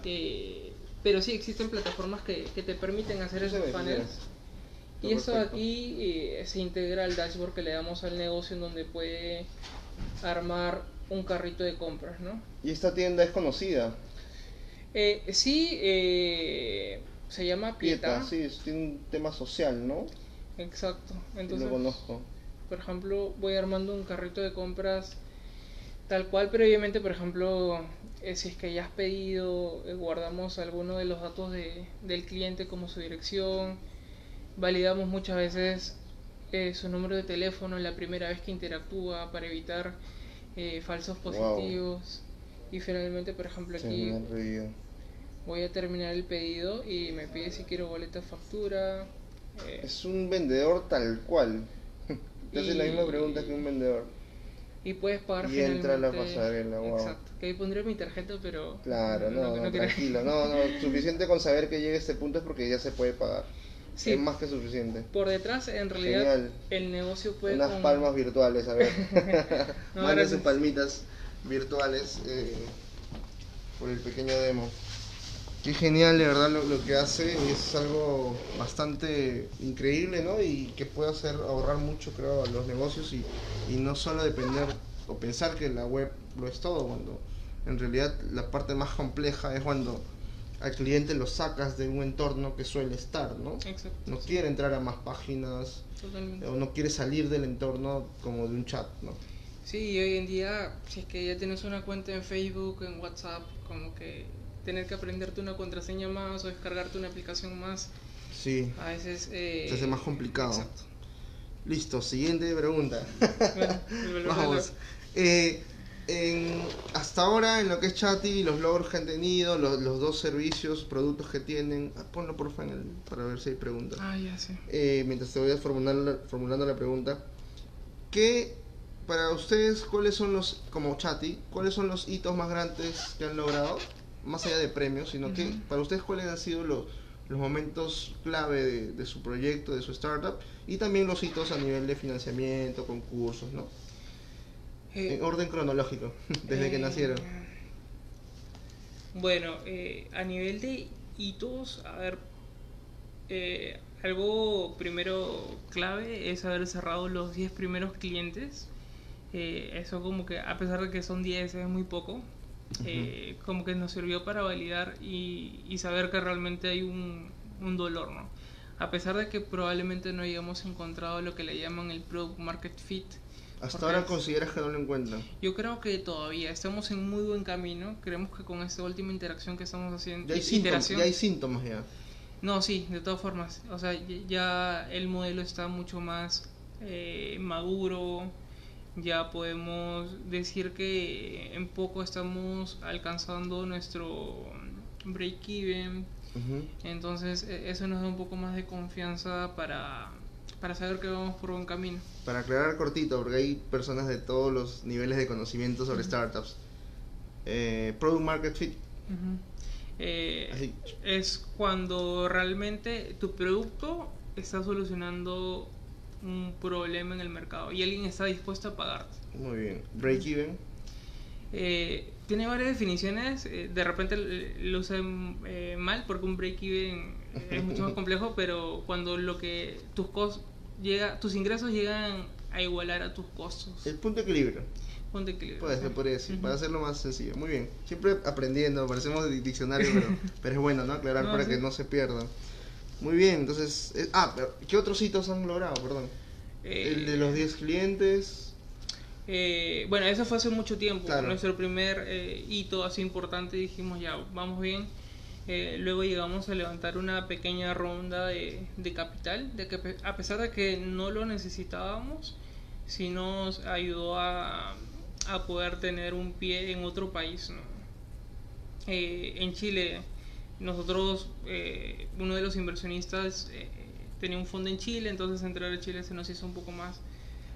Eh, pero sí existen plataformas que, que te permiten hacer esos ve, sí, Y eso perfecto. aquí eh, se integra al dashboard que le damos al negocio en donde puede armar un carrito de compras, ¿no? Y esta tienda es conocida. Eh, sí, eh, se llama Pieta. Pieta, sí, es- tiene un tema social, ¿no? Exacto. Entonces, lo conozco. Por ejemplo, voy armando un carrito de compras tal cual previamente, por ejemplo, eh, si es que ya has pedido, eh, guardamos alguno de los datos de, del cliente como su dirección, validamos muchas veces eh, su número de teléfono la primera vez que interactúa para evitar eh, falsos Wow. positivos. Y finalmente, por ejemplo, aquí voy a terminar el pedido y me pide si quiero boleta factura. Es un vendedor tal cual. Te hace la misma pregunta que un vendedor. Y puedes pagar Y entra a la pasarela, wow. Exacto. Que ahí pondré mi tarjeta, pero. Claro, no, no, tranquilo. No, no, suficiente con saber que llegue a este punto es porque ya se puede pagar. Sí. Es más que suficiente. Por detrás, en realidad, Genial. el negocio puede. Unas con- palmas virtuales, a ver. No, Manden sus gracias. palmitas virtuales eh, por el pequeño demo. Qué genial, de verdad, lo, lo que hace es algo bastante increíble, ¿no? Y que puede hacer ahorrar mucho, creo, a los negocios y, y no solo depender o pensar que la web lo es todo, cuando en realidad la parte más compleja es cuando al cliente lo sacas de un entorno que suele estar, ¿no? Exacto. No quiere entrar a más páginas Totalmente. o no quiere salir del entorno como de un chat, ¿no? Sí, y hoy en día, si es que ya tienes una cuenta en Facebook, en WhatsApp, como que tener que aprenderte una contraseña más o descargarte una aplicación más, Sí, a veces. Eh, se hace más complicado. Exacto. Listo, siguiente pregunta. Bueno, Vamos. Eh, en- hasta ahora, en lo que es Chatty, los logros que han tenido, los, los dos servicios, productos que tienen, ah, ponlo porfa en el, para ver si hay preguntas. Ah, ya sé. Eh, mientras te voy a formular la- formulando la pregunta, ¿qué para ustedes cuáles son los, como Chatty, cuáles son los hitos más grandes que han logrado? Más allá de premios, sino que para ustedes cuáles han sido los, los momentos clave de, de su proyecto, de su startup, y también los hitos a nivel de financiamiento, concursos, ¿no? Eh, En orden cronológico, desde que Eh, nacieron. Bueno, eh, a nivel de hitos, a ver, eh, algo primero clave es haber cerrado los 10 primeros clientes. Eso como que, a pesar de que son 10, es muy poco. Eh, como que nos sirvió para validar y, y saber que realmente hay un, un dolor, ¿no? A pesar de que probablemente no hayamos encontrado lo que le llaman el product market fit, Hasta ahora consideras que no lo encuentran. yo creo que todavía estamos en muy buen camino. Creemos que con esta última interacción que estamos haciendo, Ya hay síntomas, ya hay síntomas ya. no, sí, de todas formas. O sea, ya- ya el modelo está mucho más eh, maduro. Ya podemos decir que en poco estamos alcanzando nuestro break-even. Entonces, e- eso nos da un poco más de confianza para, para saber que vamos por buen camino. Para aclarar cortito, porque hay personas de todos los niveles de conocimiento sobre startups. Eh, product Market Fit. Eh, es cuando realmente tu producto está solucionando un problema en el mercado y alguien está dispuesto a pagarte. Muy bien. Break even. Eh, tiene varias definiciones, eh, de repente lo usan eh, mal porque un break-even es mucho más complejo, pero cuando lo que tus costos llega, tus ingresos llegan a igualar a tus costos. El punto de equilibrio. Punto de equilibrio. Puede ser, podría decir, para hacerlo más sencillo. Muy bien. Siempre aprendiendo, parecemos diccionario, pero, pero es bueno, ¿no? Aclarar para que no se pierda. Muy bien, entonces. ah, pero ¿qué otros hitos han logrado? Perdón. el de los 10 clientes. Eh, bueno, eso fue hace mucho tiempo. Nuestro primer eh, hito así importante, dijimos ya, vamos bien. Eh, luego llegamos a levantar una pequeña ronda de, capital, de que a pesar de que no lo necesitábamos, sí nos ayudó a, a poder tener un pie en otro país. en Chile, nosotros, uno de los inversionistas tenía un fondo en Chile, entonces entrar a Chile se nos hizo un poco más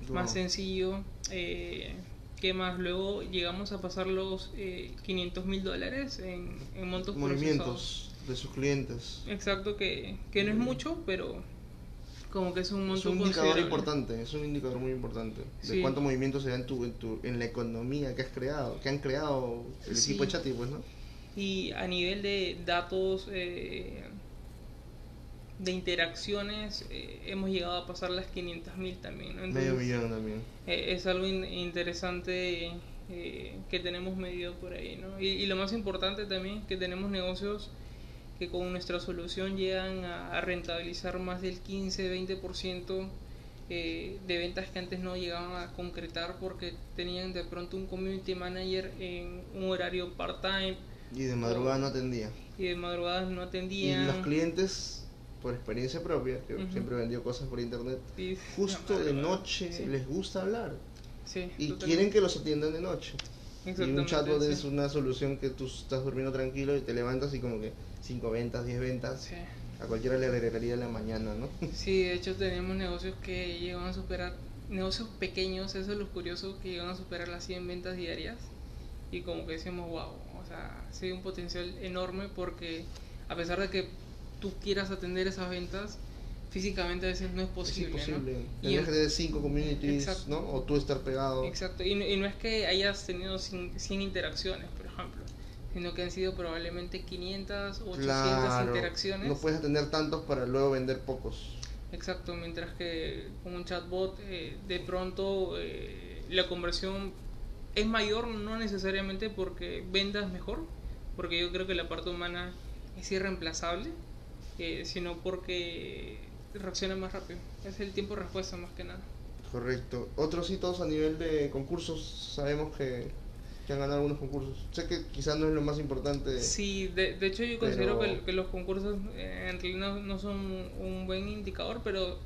más sencillo. Eh, ¿Qué más? Luego llegamos a pasar los eh, 500 mil dólares en, en montos Movimientos de sus clientes. Exacto, que, que no es mucho, pero como que es un monto Es un indicador importante, es un indicador muy importante de cuánto movimiento se da en, tu, en, tu, en la economía que has creado, que han creado el equipo Chati, pues, ¿no? Y a nivel de datos eh, de interacciones eh, hemos llegado a pasar las 500.000 también. Medio millón también. Eh, es algo interesante que tenemos medio por ahí. ¿no? Y, lo más importante también que tenemos negocios que con nuestra solución llegan a, rentabilizar más del 15-20% de ventas que antes no llegaban a concretar porque tenían de pronto un community manager en un horario part-time. Y de madrugada no atendía. Y de madrugada no atendían. Y los clientes por experiencia propia, que siempre vendió cosas por internet, justo de noche les gusta hablar. y quieren que los atiendan de noche. Y un chatbot es una solución que tú estás durmiendo tranquilo y te levantas y como que 5 ventas, 10 ventas. A cualquiera le agregaría la mañana, ¿no? Sí, de hecho tenemos negocios que llegan a superar, negocios pequeños, eso es lo curioso, que llegan a superar las 100 ventas diarias. Y como que decimos, wow, o sea, sí un potencial enorme porque a pesar de que tú quieras atender esas ventas, físicamente a veces no es posible. Es imposible. ¿no? de cinco communities, ¿no? O tú estar pegado. Exacto. Y, no es que hayas tenido 100 interacciones, por ejemplo, sino que han sido probablemente 500 o 800 interacciones. No puedes atender tantos para luego vender pocos. Exacto, mientras que con un chatbot eh, de pronto eh, la conversión es mayor, no necesariamente porque vendas mejor, porque yo creo que la parte humana es irreemplazable sino porque reacciona más rápido. Es el tiempo de respuesta más que nada. Correcto. Otros hitos a nivel de concursos, sabemos que, que han ganado algunos concursos. Sé que quizás no es lo más importante. Sí, de, de hecho yo considero que, los concursos eh, en realidad no, son un buen indicador, pero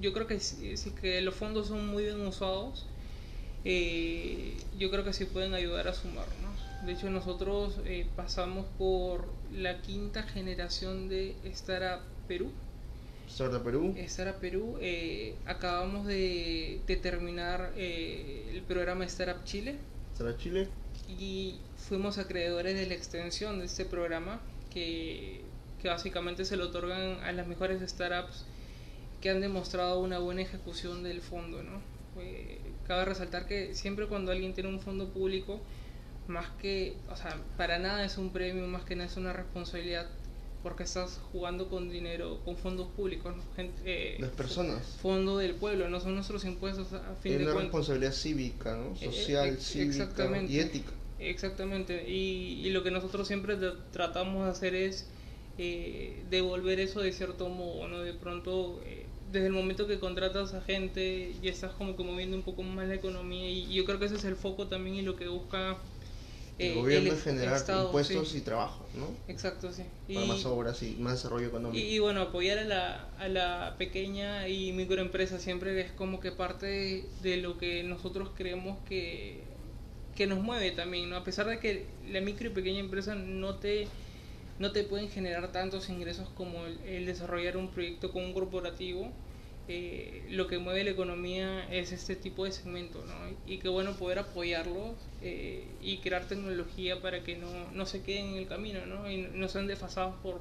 yo creo que si, que los fondos son muy bien usados, eh, yo creo que sí pueden ayudar a sumar, De hecho nosotros eh, pasamos por la quinta generación de Startup Perú. Startup Perú. Startup Perú. Eh, acabamos de, terminar el programa Startup Chile. Startup Chile. Y fuimos acreedores de la extensión de este programa que, que básicamente se lo otorgan a las mejores startups que han demostrado una buena ejecución del fondo. ¿no? Cabe resaltar que siempre cuando alguien tiene un fondo público, más que, o sea, para nada es un premio, más que nada es una responsabilidad porque estás jugando con dinero, con fondos públicos, Gente, eh, las personas. Fondo del pueblo, no son nuestros impuestos a fin es de una responsabilidad cívica, ¿no? Eh, social, eh, cívica y ética. Exactamente, y, y, lo que nosotros siempre tratamos de hacer es devolver eso de cierto modo, ¿no? De pronto, desde el momento que contratas a gente, ya estás como que moviendo un poco más la economía, y yo creo que ese es el foco también y lo que busca el eh, gobierno es generar impuestos y trabajo, ¿no? Exacto, sí. Para más obras y más desarrollo económico. Y, bueno, apoyar a la, a la pequeña y microempresa siempre es como que parte de, lo que nosotros creemos que, que nos mueve también, ¿no? A pesar de que la micro y pequeña empresa no te, no te pueden generar tantos ingresos como el desarrollar un proyecto con un corporativo, eh, lo que mueve la economía es este tipo de segmento, ¿no? Y qué bueno poder apoyarlos eh, y crear tecnología para que no, no, se queden en el camino, ¿no? Y no sean desfasados por,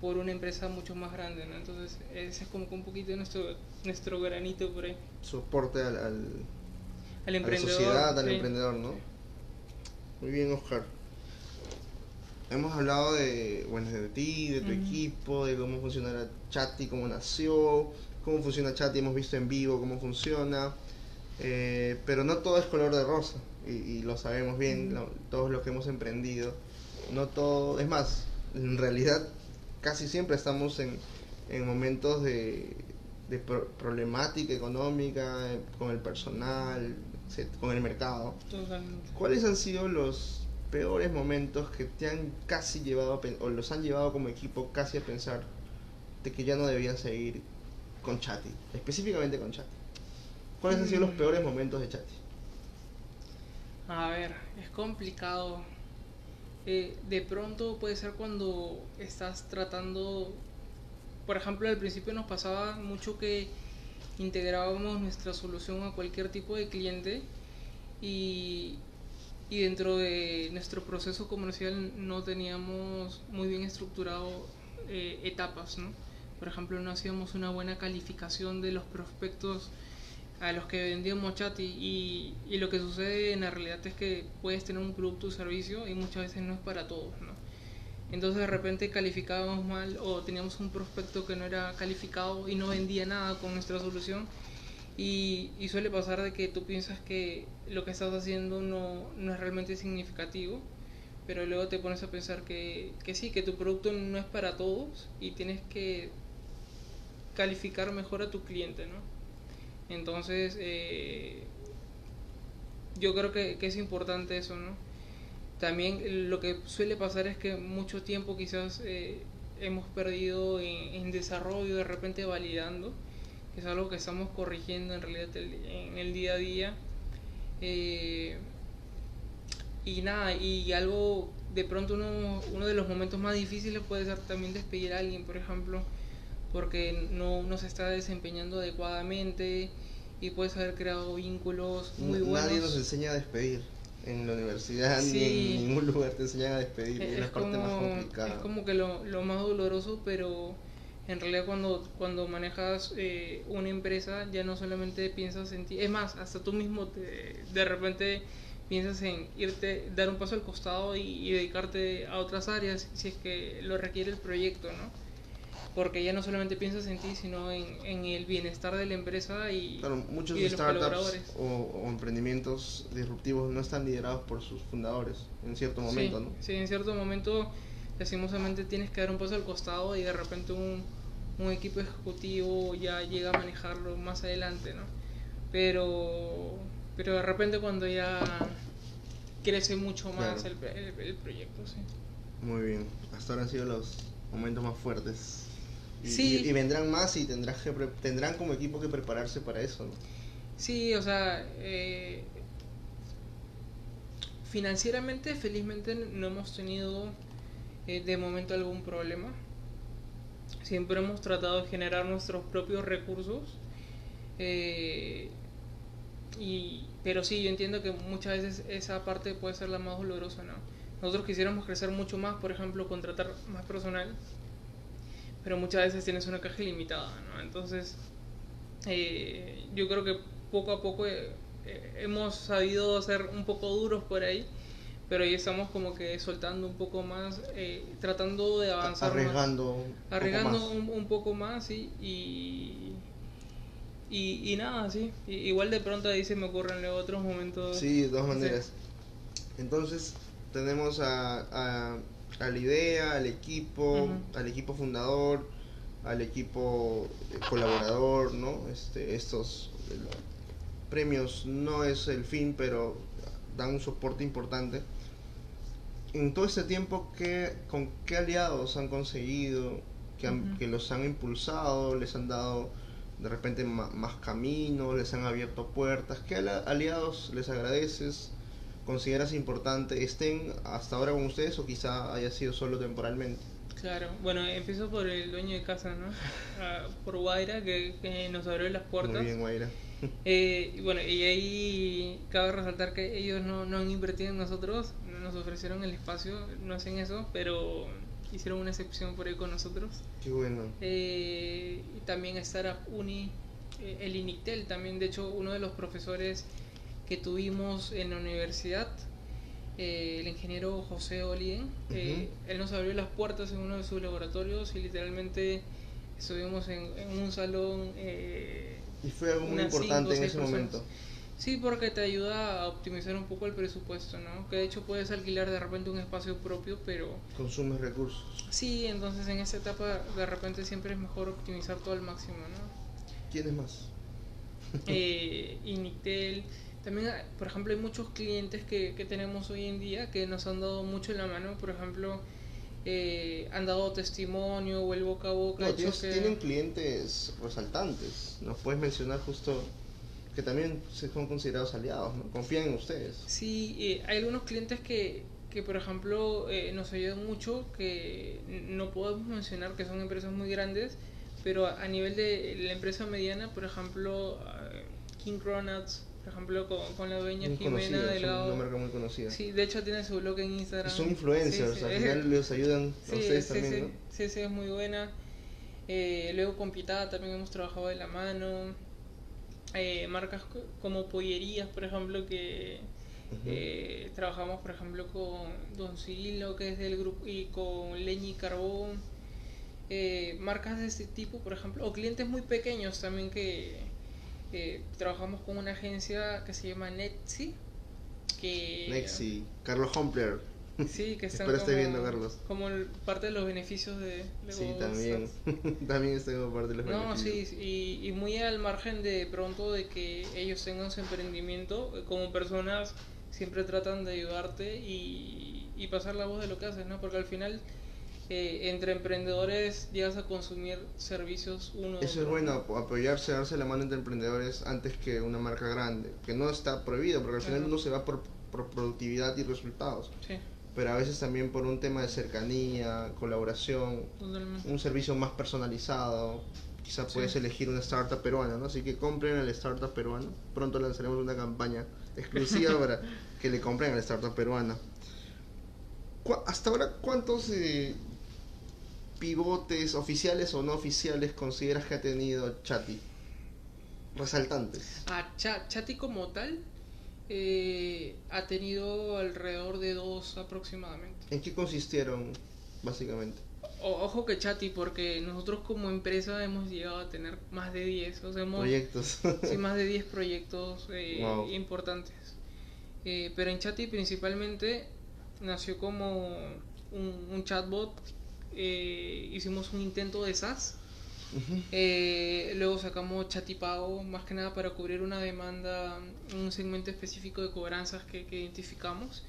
por una empresa mucho más grande, ¿no? Entonces, ese es como que un poquito nuestro, nuestro granito por ahí. Soporte al, al, al emprendedor. A la sociedad, al emprendedor, ¿no? Muy bien, Oscar. Hemos hablado de, bueno, de ti, de tu equipo, de cómo funciona Chati, cómo nació, cómo funciona Chati, hemos visto en vivo cómo funciona. Eh, pero no todo es color de rosa, y, y lo sabemos bien, lo- todos los que hemos emprendido. No todo, es más, en realidad casi siempre estamos en, en momentos de, de pro- problemática económica, eh, con el personal, con el mercado. Totalmente. ¿Cuáles han sido los peores momentos que te han casi llevado a o los han llevado como equipo casi a pensar de que ya no debían seguir con Chati, específicamente con Chati? ¿Cuáles han sido los Mm. peores momentos de Chati? A ver, es complicado. Eh, de pronto puede ser cuando estás tratando, por ejemplo, al principio nos pasaba mucho que integrábamos nuestra solución a cualquier tipo de cliente y, y dentro de nuestro proceso comercial no teníamos muy bien estructurado eh, etapas, ¿no? Por ejemplo, no hacíamos una buena calificación de los prospectos a los que vendíamos chat y, lo que sucede en la realidad es que puedes tener un producto o servicio y muchas veces no es para todos, ¿no? Entonces de repente calificábamos mal o teníamos un prospecto que no era calificado y no vendía nada con nuestra solución y, y suele pasar de que tú piensas que lo que estás haciendo no, no es realmente significativo pero luego te pones a pensar que, que sí, que tu producto no es para todos y tienes que calificar mejor a tu cliente, ¿no? Entonces, eh, yo creo que, que es importante eso, ¿no? También lo que suele pasar es que mucho tiempo quizás eh, hemos perdido en, desarrollo, de repente validando, es algo que estamos corrigiendo en realidad en el día a día. Eh, y nada, y algo, de pronto uno, uno de los momentos más difíciles puede ser también despedir a alguien, por ejemplo, porque no, no se está desempeñando adecuadamente y puedes haber creado vínculos muy buenos. Nadie nos enseña a despedir. En la universidad ni en ningún lugar te enseñan a despedir. Eh, es la parte más como, complicada. es como que lo, lo más doloroso, pero en realidad cuando, cuando manejas eh, una empresa ya no solamente piensas en ti, es más, hasta tú mismo te, de repente piensas en irte, dar un paso al costado y, y dedicarte a otras áreas si es que lo requiere el proyecto, ¿no? Porque ya no solamente piensas en ti, sino en, en el bienestar de la empresa y, Claro, muchos y de los startups o, o emprendimientos disruptivos no están liderados por sus fundadores en cierto momento, sí, ¿no? Sí, en cierto momento, lastimosamente tienes que dar un paso al costado y de repente un, un equipo ejecutivo ya llega a manejarlo más adelante, ¿no? Pero, pero de repente cuando ya crece mucho más Claro. el, el- el proyecto, sí. Muy bien. Hasta ahora han sido los momentos más fuertes. Y, Sí. y- y vendrán más y tendrás que pre- tendrán como equipo que prepararse para eso, ¿no? Sí, o sea, eh, financieramente, felizmente no hemos tenido eh, de momento algún problema. Siempre hemos tratado de generar nuestros propios recursos. eh, y, pero sí, yo entiendo que muchas veces esa parte puede ser la más dolorosa, ¿no? Nosotros quisiéramos crecer mucho más, por ejemplo, contratar más personal, pero muchas veces tienes una caja limitada, ¿no? Entonces, eh, yo creo que poco a poco hemos sabido ser un poco duros por ahí, pero ya estamos como que soltando un poco más, eh, tratando de avanzar más. Arriesgando. un poco más. un, un poco más, sí, y, y, y nada, sí. I- igual de pronto ahí se me ocurren otros momentos. Sí, de todas Sí. maneras. Entonces, tenemos a, a, a la idea, al equipo, al equipo fundador, al equipo eh, colaborador, ¿no? Este, estos premios no es el fin, pero dan un soporte importante. En todo este tiempo, ¿qué, ¿con qué aliados han conseguido que, han- Ujú. que los han impulsado, les han dado de repente ma- más caminos, les han abierto puertas? ¿Qué aliados les agradeces? ¿Consideras importante estén hasta ahora con ustedes o quizá haya sido solo temporalmente? Claro, bueno, empiezo por el dueño de casa, ¿no? Ah, por Guaira, que, que nos abrió las puertas. Muy bien, Guaira. Eh, y bueno, y ahí cabe resaltar que ellos no, no han invertido en nosotros, nos ofrecieron el espacio, no hacen eso, pero hicieron una excepción por ahí con nosotros. Qué bueno. Eh, y también Startup Uni, eh, el INICTEL también, de hecho, uno de los profesores que tuvimos en la universidad eh, el ingeniero José Olien. Eh, él nos abrió las puertas en uno de sus laboratorios y literalmente estuvimos en, un salón. Y fue algo muy importante en ese momento. Sí, porque te ayuda a optimizar un poco el presupuesto, ¿no? Que de hecho puedes alquilar de repente un espacio propio, pero... Consumes recursos. Sí, entonces en esa etapa de repente siempre es mejor optimizar todo al máximo, ¿no? ¿Quién es más? eh, Initel. También, por ejemplo, hay muchos clientes que, que tenemos hoy en día que nos han dado mucho en la mano. Por ejemplo, eh, han dado testimonio o el boca a boca. No, tienen clientes resaltantes. ¿Nos puedes mencionar justo que también se son considerados aliados, ¿no? Confían en ustedes. Sí, eh, hay algunos clientes que, que por ejemplo, eh, nos ayudan mucho, que no podemos mencionar que son empresas muy grandes, pero a, nivel de la empresa mediana, por ejemplo, eh, King Cronuts, por ejemplo, con, la dueña Jimena Delgado. Es una marca muy conocida. Sí, de hecho tiene su blog en Instagram. son influencers, al final les ayudan a ustedes también, ¿no? Sí, sí, es muy buena. luego con Pitada también hemos trabajado de la mano eh, marcas como pollerías, por ejemplo, que eh, trabajamos, por ejemplo, con Don Cirilo, que es del grupo, y con Leñi Carbón. Eh, marcas de este tipo, por ejemplo, o clientes muy pequeños también que trabajamos con una agencia que se llama Netsi. Que, Netsi, Carlos Hompler. Sí, que están como, viendo, Carlos. como parte de los beneficios de, Sí, también. también estoy como parte de los no, beneficios. sí, y, y, muy al margen de pronto de que ellos tengan su emprendimiento, como personas siempre tratan de ayudarte y, y pasar la voz de lo que haces, ¿no? Porque al final eh, entre emprendedores llegas a consumir servicios uno. Eso es bueno, apoyarse, darse la mano entre emprendedores antes que una marca grande, que no está prohibido, porque al final uno se va por, por productividad y resultados. Sí pero a veces también por un tema de cercanía, colaboración, un servicio más personalizado. Quizás puedes elegir una startup peruana, ¿no? Así que compren al startup peruano. Pronto lanzaremos una campaña exclusiva para que le compren al startup peruana. Hasta ahora, ¿cuántos eh, pivotes oficiales o no oficiales consideras que ha tenido Chati? Resaltantes. Ah, Chati como tal, eh, ha tenido alrededor de dos aproximadamente. ¿En qué consistieron, básicamente? ojo que chati, porque nosotros como empresa hemos llegado a tener más de 10. O sea, proyectos. sí, más de 10 proyectos eh, importantes. Eh, pero en Chati principalmente nació como un, un chatbot. Eh, hicimos un intento de SaaS eh, luego sacamos Chatipago, más que nada para cubrir una demanda, un segmento específico de cobranzas que, identificamos.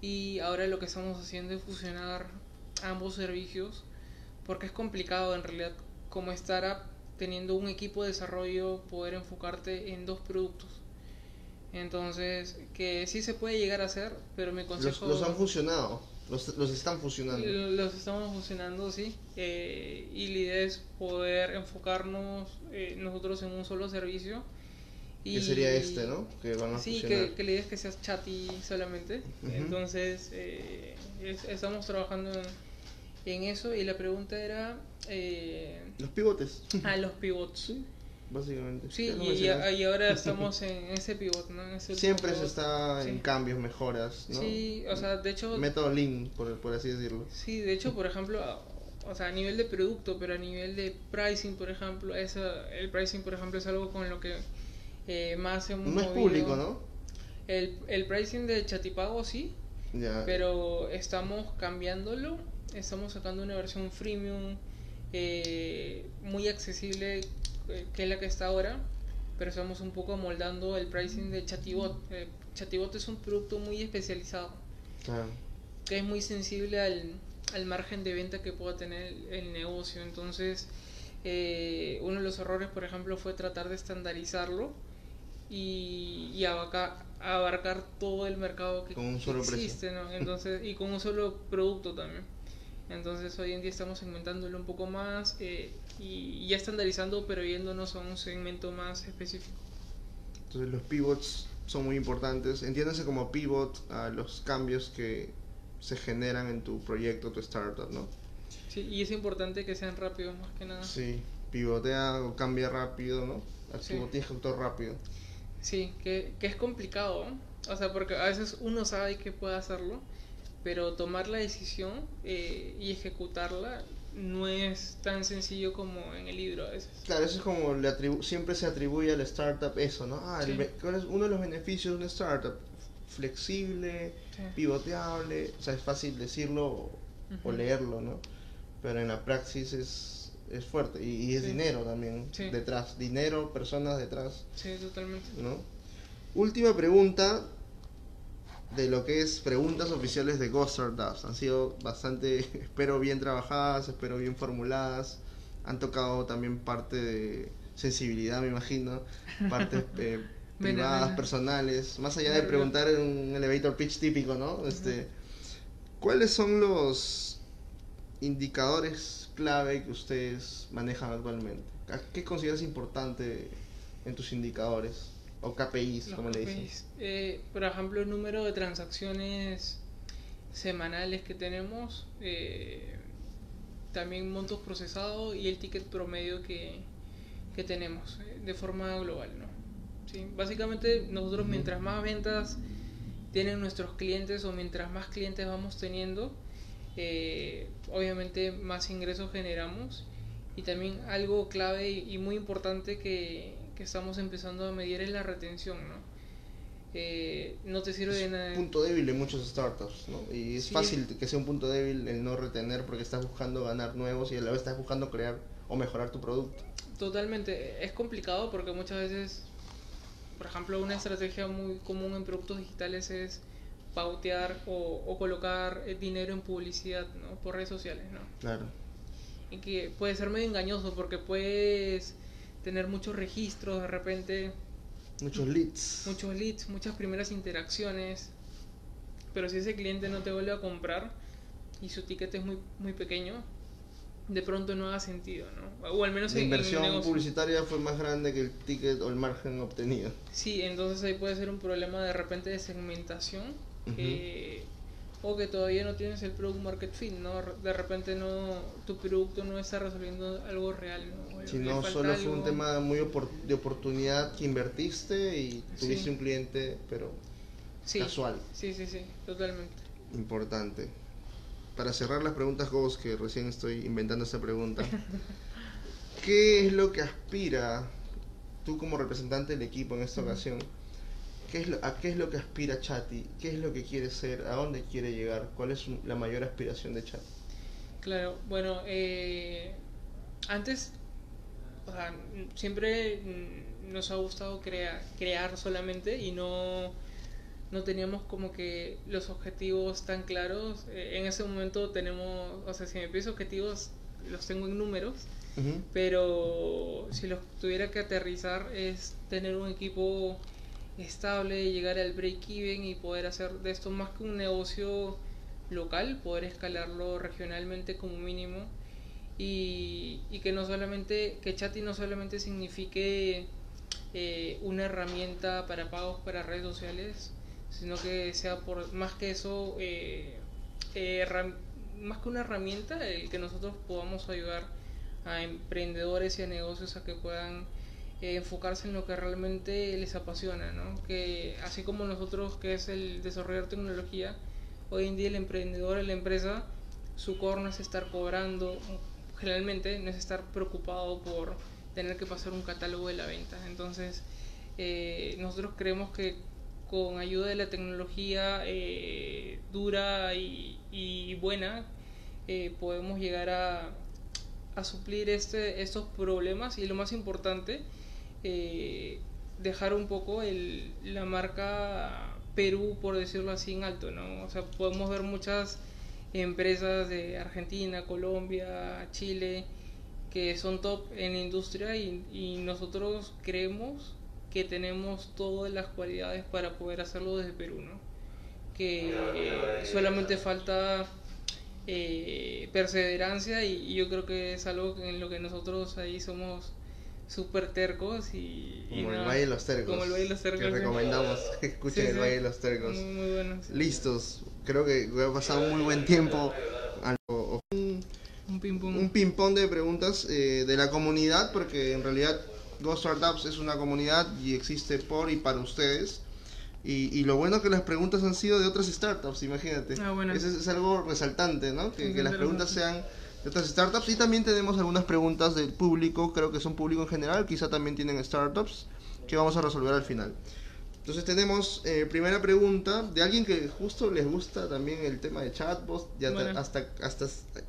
Y ahora lo que estamos haciendo es fusionar ambos servicios, porque es complicado en realidad como startup, teniendo un equipo de desarrollo, poder enfocarte en dos productos. Entonces, que sí se puede llegar a hacer, pero me consejo... los han funcionado. Los, los están fusionando. Los estamos fusionando, sí. Eh, y la idea es poder enfocarnos eh, nosotros en un solo servicio. Y, que sería este, ¿no? Que van a sí, que, que, la idea es que sea chatty solamente. Entonces, eh, estamos trabajando en, eso. Y la pregunta era... los pivotes. Ah, los pivots. Sí básicamente. Sí, y, ahora estamos en ese pivot, ¿no? Siempre se está en cambios, mejoras, ¿no? Sí, o sea, de hecho... Método Lean, por, por así decirlo. Sí, de hecho, por ejemplo, o sea, a nivel de producto, pero a nivel de pricing, por ejemplo, eso, el pricing, por ejemplo, es algo con lo que eh, más hemos No es público, ¿no? El, el pricing de Chatipago sí, ya. pero estamos cambiándolo, estamos sacando una versión freemium eh, muy accesible que es la que está ahora, pero estamos un poco moldando el pricing de Chatibot. Eh, Chatibot es un producto muy especializado, que es muy sensible al, al, margen de venta que pueda tener el, negocio. Entonces, eh, uno de los errores, por ejemplo, fue tratar de estandarizarlo y, y abarcar, abarcar, todo el mercado que, existe, Entonces, y con un solo producto también. Entonces hoy en día estamos segmentándolo un poco más eh, y ya estandarizando, pero yéndonos a un segmento más específico. Entonces los pivots son muy importantes. Entiéndase como pivot a los cambios que se generan en tu proyecto, tu startup, ¿no? Sí, y es importante que sean rápidos más que nada. Sí, pivotea o cambia rápido, ¿no? Tienes que actuar rápido. Sí, que, que es complicado. O sea, porque a veces uno sabe que puede hacerlo, pero tomar la decisión eh, y ejecutarla no es tan sencillo como en el libro a veces. Claro, eso es como le atribu siempre se atribuye al startup eso, ¿no? Ah, Sí. be- ¿cuál es uno de los beneficios de una startup? Flexible, Sí. pivoteable, o sea, es fácil decirlo o, leerlo, ¿no? Pero en la praxis es, es fuerte y, y es Sí. dinero también detrás, dinero, personas detrás, Sí, totalmente. ¿no? Última pregunta de lo que es preguntas oficiales de Ghost Startups. Han sido bastante, espero bien trabajadas, espero bien formuladas. Han tocado también parte de sensibilidad, me imagino, partes eh, privadas, personales, más allá de preguntar en un elevator pitch típico, ¿no? Este, ¿Cuáles son los indicadores clave que ustedes manejan actualmente? ¿A ¿Qué consideras importante en tus indicadores? O KPIs, como le dicen. Eh, por ejemplo, el número de transacciones semanales que tenemos, eh, también montos procesados y el ticket promedio que, que tenemos eh, de forma global. ¿no? Sí, básicamente nosotros Ujú. mientras más ventas tienen nuestros clientes o mientras más clientes vamos teniendo, eh, obviamente más ingresos generamos y también algo clave y muy importante que, que estamos empezando a medir es la retención, ¿no? Eh, no te sirve de Es nada. un punto débil de muchos startups, ¿no? Y es Sí. fácil que sea un punto débil el no retener porque estás buscando ganar nuevos y a la vez estás buscando crear o mejorar tu producto. Totalmente, es complicado porque muchas veces, por ejemplo, una estrategia muy común en productos digitales es pautear o, o colocar dinero en publicidad, ¿no? Por redes sociales, ¿no? Claro. y que puede ser medio engañoso porque puedes tener muchos registros, de repente Muchos leads. muchos leads, muchas primeras interacciones, pero si ese cliente no te vuelve a comprar y su ticket es muy, muy pequeño, de pronto no haga sentido, ¿no? O al menos La en inversión publicitaria fue más grande que el ticket o el margen obtenido. Sí, entonces ahí puede ser un problema de repente de segmentación que- o que todavía no tienes el product market fit, ¿no? De repente no tu producto no está resolviendo algo real, ¿no? Si no, solo fue un tema muy opor- de oportunidad que invertiste y tuviste Sí. un cliente, pero Sí, casual. Sí, sí, sí, totalmente. Importante. Para cerrar las preguntas, Ghost, que recién estoy inventando esta pregunta. ¿Qué es lo que aspira tú como representante del equipo en esta ocasión? ¿Qué es lo, ¿A qué es lo que aspira Chati? ¿Qué es lo que quiere ser? ¿A dónde quiere llegar? ¿Cuál es la mayor aspiración de Chati? Claro, bueno, eh, antes, o sea, siempre mm, nos ha gustado crea- crear solamente y no, no teníamos como que los objetivos tan claros. Eh, en ese momento tenemos, o sea, si me pides objetivos, los tengo en números, Ujú. pero si los tuviera que aterrizar es tener un equipo estable, llegar al break-even y poder hacer de esto más que un negocio local, poder escalarlo regionalmente como mínimo. Y, que no solamente, que Chati no solamente signifique eh, una herramienta para pagos para redes sociales, sino que sea por más que eso, eh, eh, más que una herramienta, el que nosotros podamos ayudar a emprendedores y a negocios a que puedan eh, enfocarse en lo que realmente les apasiona, ¿no? Que así como nosotros, que es el desarrollar tecnología, hoy en día el emprendedor, la empresa, su core no es estar cobrando, generalmente no es estar preocupado por tener que pasar un catálogo de la venta. Entonces, eh, nosotros creemos que con ayuda de la tecnología eh, dura y, y buena, eh, podemos llegar a, a suplir este, estos problemas y lo más importante, eh, dejar un poco el, la marca Perú, por decirlo así, en alto, ¿no? O sea, podemos ver muchas empresas de Argentina, Colombia, Chile, que son top en la industria y, y nosotros creemos que tenemos todas las cualidades para poder hacerlo desde Perú, ¿no? Que solamente falta eh, perseverancia y, y yo creo que es algo en lo que nosotros ahí somos súper tercos y, y Como el nada, Valle de los Tercos. como el Valle de los Tercos, Que recomendamos que escuchen Sí, el sí. Valle de los Tercos. muy, muy bueno, sí. Listos. Creo que he pasado un muy buen tiempo. Algo- un ping pong un ping-pong de preguntas eh, de la comunidad, porque en realidad Go Startups es una comunidad y existe por y para ustedes. Y, y lo bueno que las preguntas han sido de otras startups, imagínate. Ah, bueno. Eso es, es algo resaltante, ¿no? Que, Es que las preguntas sean de otras startups. Y también tenemos algunas preguntas del público, creo que son público en general, quizá también tienen startups, que vamos a resolver al final. Entonces tenemos eh, primera pregunta de alguien que justo les gusta también el tema de chatbots, ya Bueno. hasta, hasta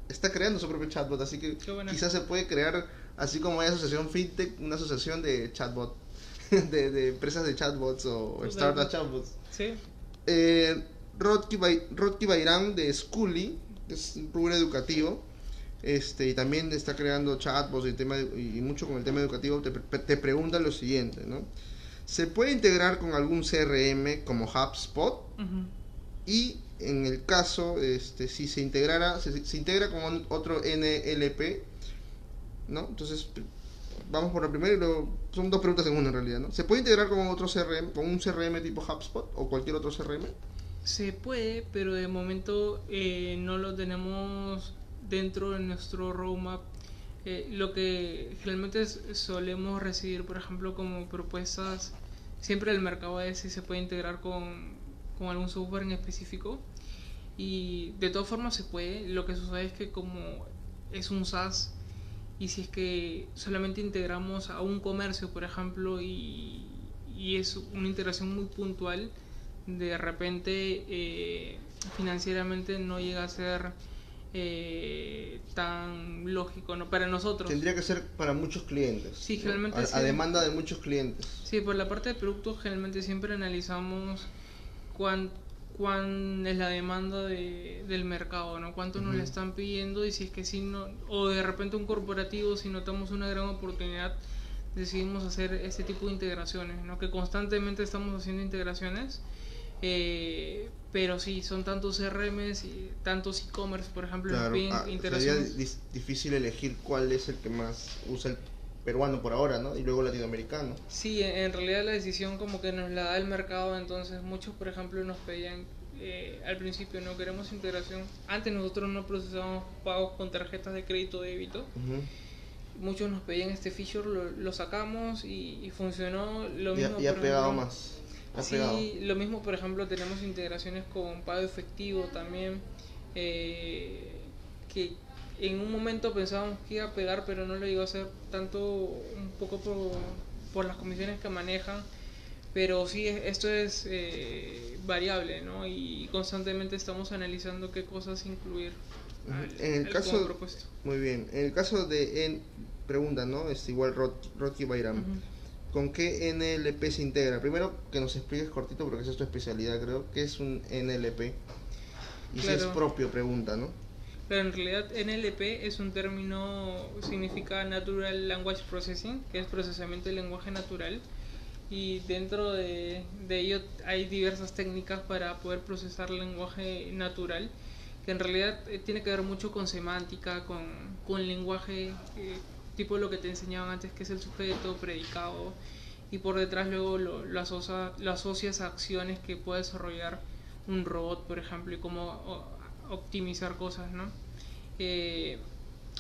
está creando su propio chatbot, así que Qué buena. quizás se puede crear, así como hay asociación fintech, una asociación de chatbot, de, de empresas de chatbots o startup chatbots. Sí, Eh, Rodki, Bai- Rodki Bayram de Schooly, es un rubro educativo, este, y también está creando chatbots y, tema y mucho con el tema educativo, te, te pregunta lo siguiente, ¿no? ¿Se puede integrar con algún CRM como HubSpot? Y en el caso, este, si se integrara, se, se integra con otro NLP, ¿no? Entonces, vamos por la primera y luego, son dos preguntas en una en realidad, ¿no? ¿Se puede integrar con otro CRM, con un CRM tipo HubSpot o cualquier otro CRM? Se puede, pero de momento eh, no lo tenemos dentro de nuestro roadmap. Eh, lo que generalmente solemos recibir, por ejemplo, como propuestas, siempre el mercado es si se puede integrar con, con algún software en específico. Y de todas formas se puede. Lo que sucede es que como es un SaaS y si es que solamente integramos a un comercio, por ejemplo, y, y es una integración muy puntual, de repente eh, financieramente no llega a ser eh, tan lógico ¿no? para nosotros. Tendría que ser para muchos clientes. Sí, ¿no? generalmente a, a sí. demanda de muchos clientes. Sí, por la parte de productos generalmente siempre analizamos cuán, cuán es la demanda de- del mercado, ¿no? Cuánto nos Ujú. le están pidiendo y si es que sí no, o de repente un corporativo, si notamos una gran oportunidad, decidimos hacer este tipo de integraciones, ¿no? Que constantemente estamos haciendo integraciones, eh, pero sí, son tantos CRMs y tantos e-commerce, por ejemplo, Claro, piden ah, sería difícil elegir cuál es el que más usa el peruano por ahora, ¿no? Y luego latinoamericano. Sí, en en realidad la decisión como que nos la da el mercado, entonces muchos, por ejemplo, nos pedían eh, al principio, no queremos integración. Antes nosotros no procesábamos pagos con tarjetas de crédito o débito. Muchos nos pedían este feature, lo, lo sacamos y, y funcionó. Lo mismo, y ha pegado ejemplo, más. Ha pegado. Sí, lo mismo, por ejemplo, tenemos integraciones con pago efectivo también, eh, que en un momento pensábamos que iba a pegar, pero no lo llegó a hacer tanto, un poco por, por las comisiones que manejan, pero sí, es- esto es eh, variable, ¿no? Y constantemente estamos analizando qué cosas incluir. Al- En el caso- propuesto. Muy bien. En el caso de en, pregunta, ¿no? Es igual Rodki Bayram. Ujú. ¿Con qué NLP se integra? Primero que nos expliques cortito porque esa es tu especialidad, creo. ¿Qué es un NLP? Y si es propio, pregunta, ¿no? Pero en realidad NLP es un término, significa Natural Language Processing, que es procesamiento de lenguaje natural. Y dentro de, de ello hay diversas técnicas para poder procesar lenguaje natural, que en realidad eh, tiene que ver mucho con semántica, con, con lenguaje, eh, tipo lo que te enseñaban antes, que es el sujeto, predicado, y por detrás luego lo, lo, asocia- lo asocias a acciones que puede desarrollar un robot, por ejemplo, y cómo optimizar cosas, ¿no? Eh,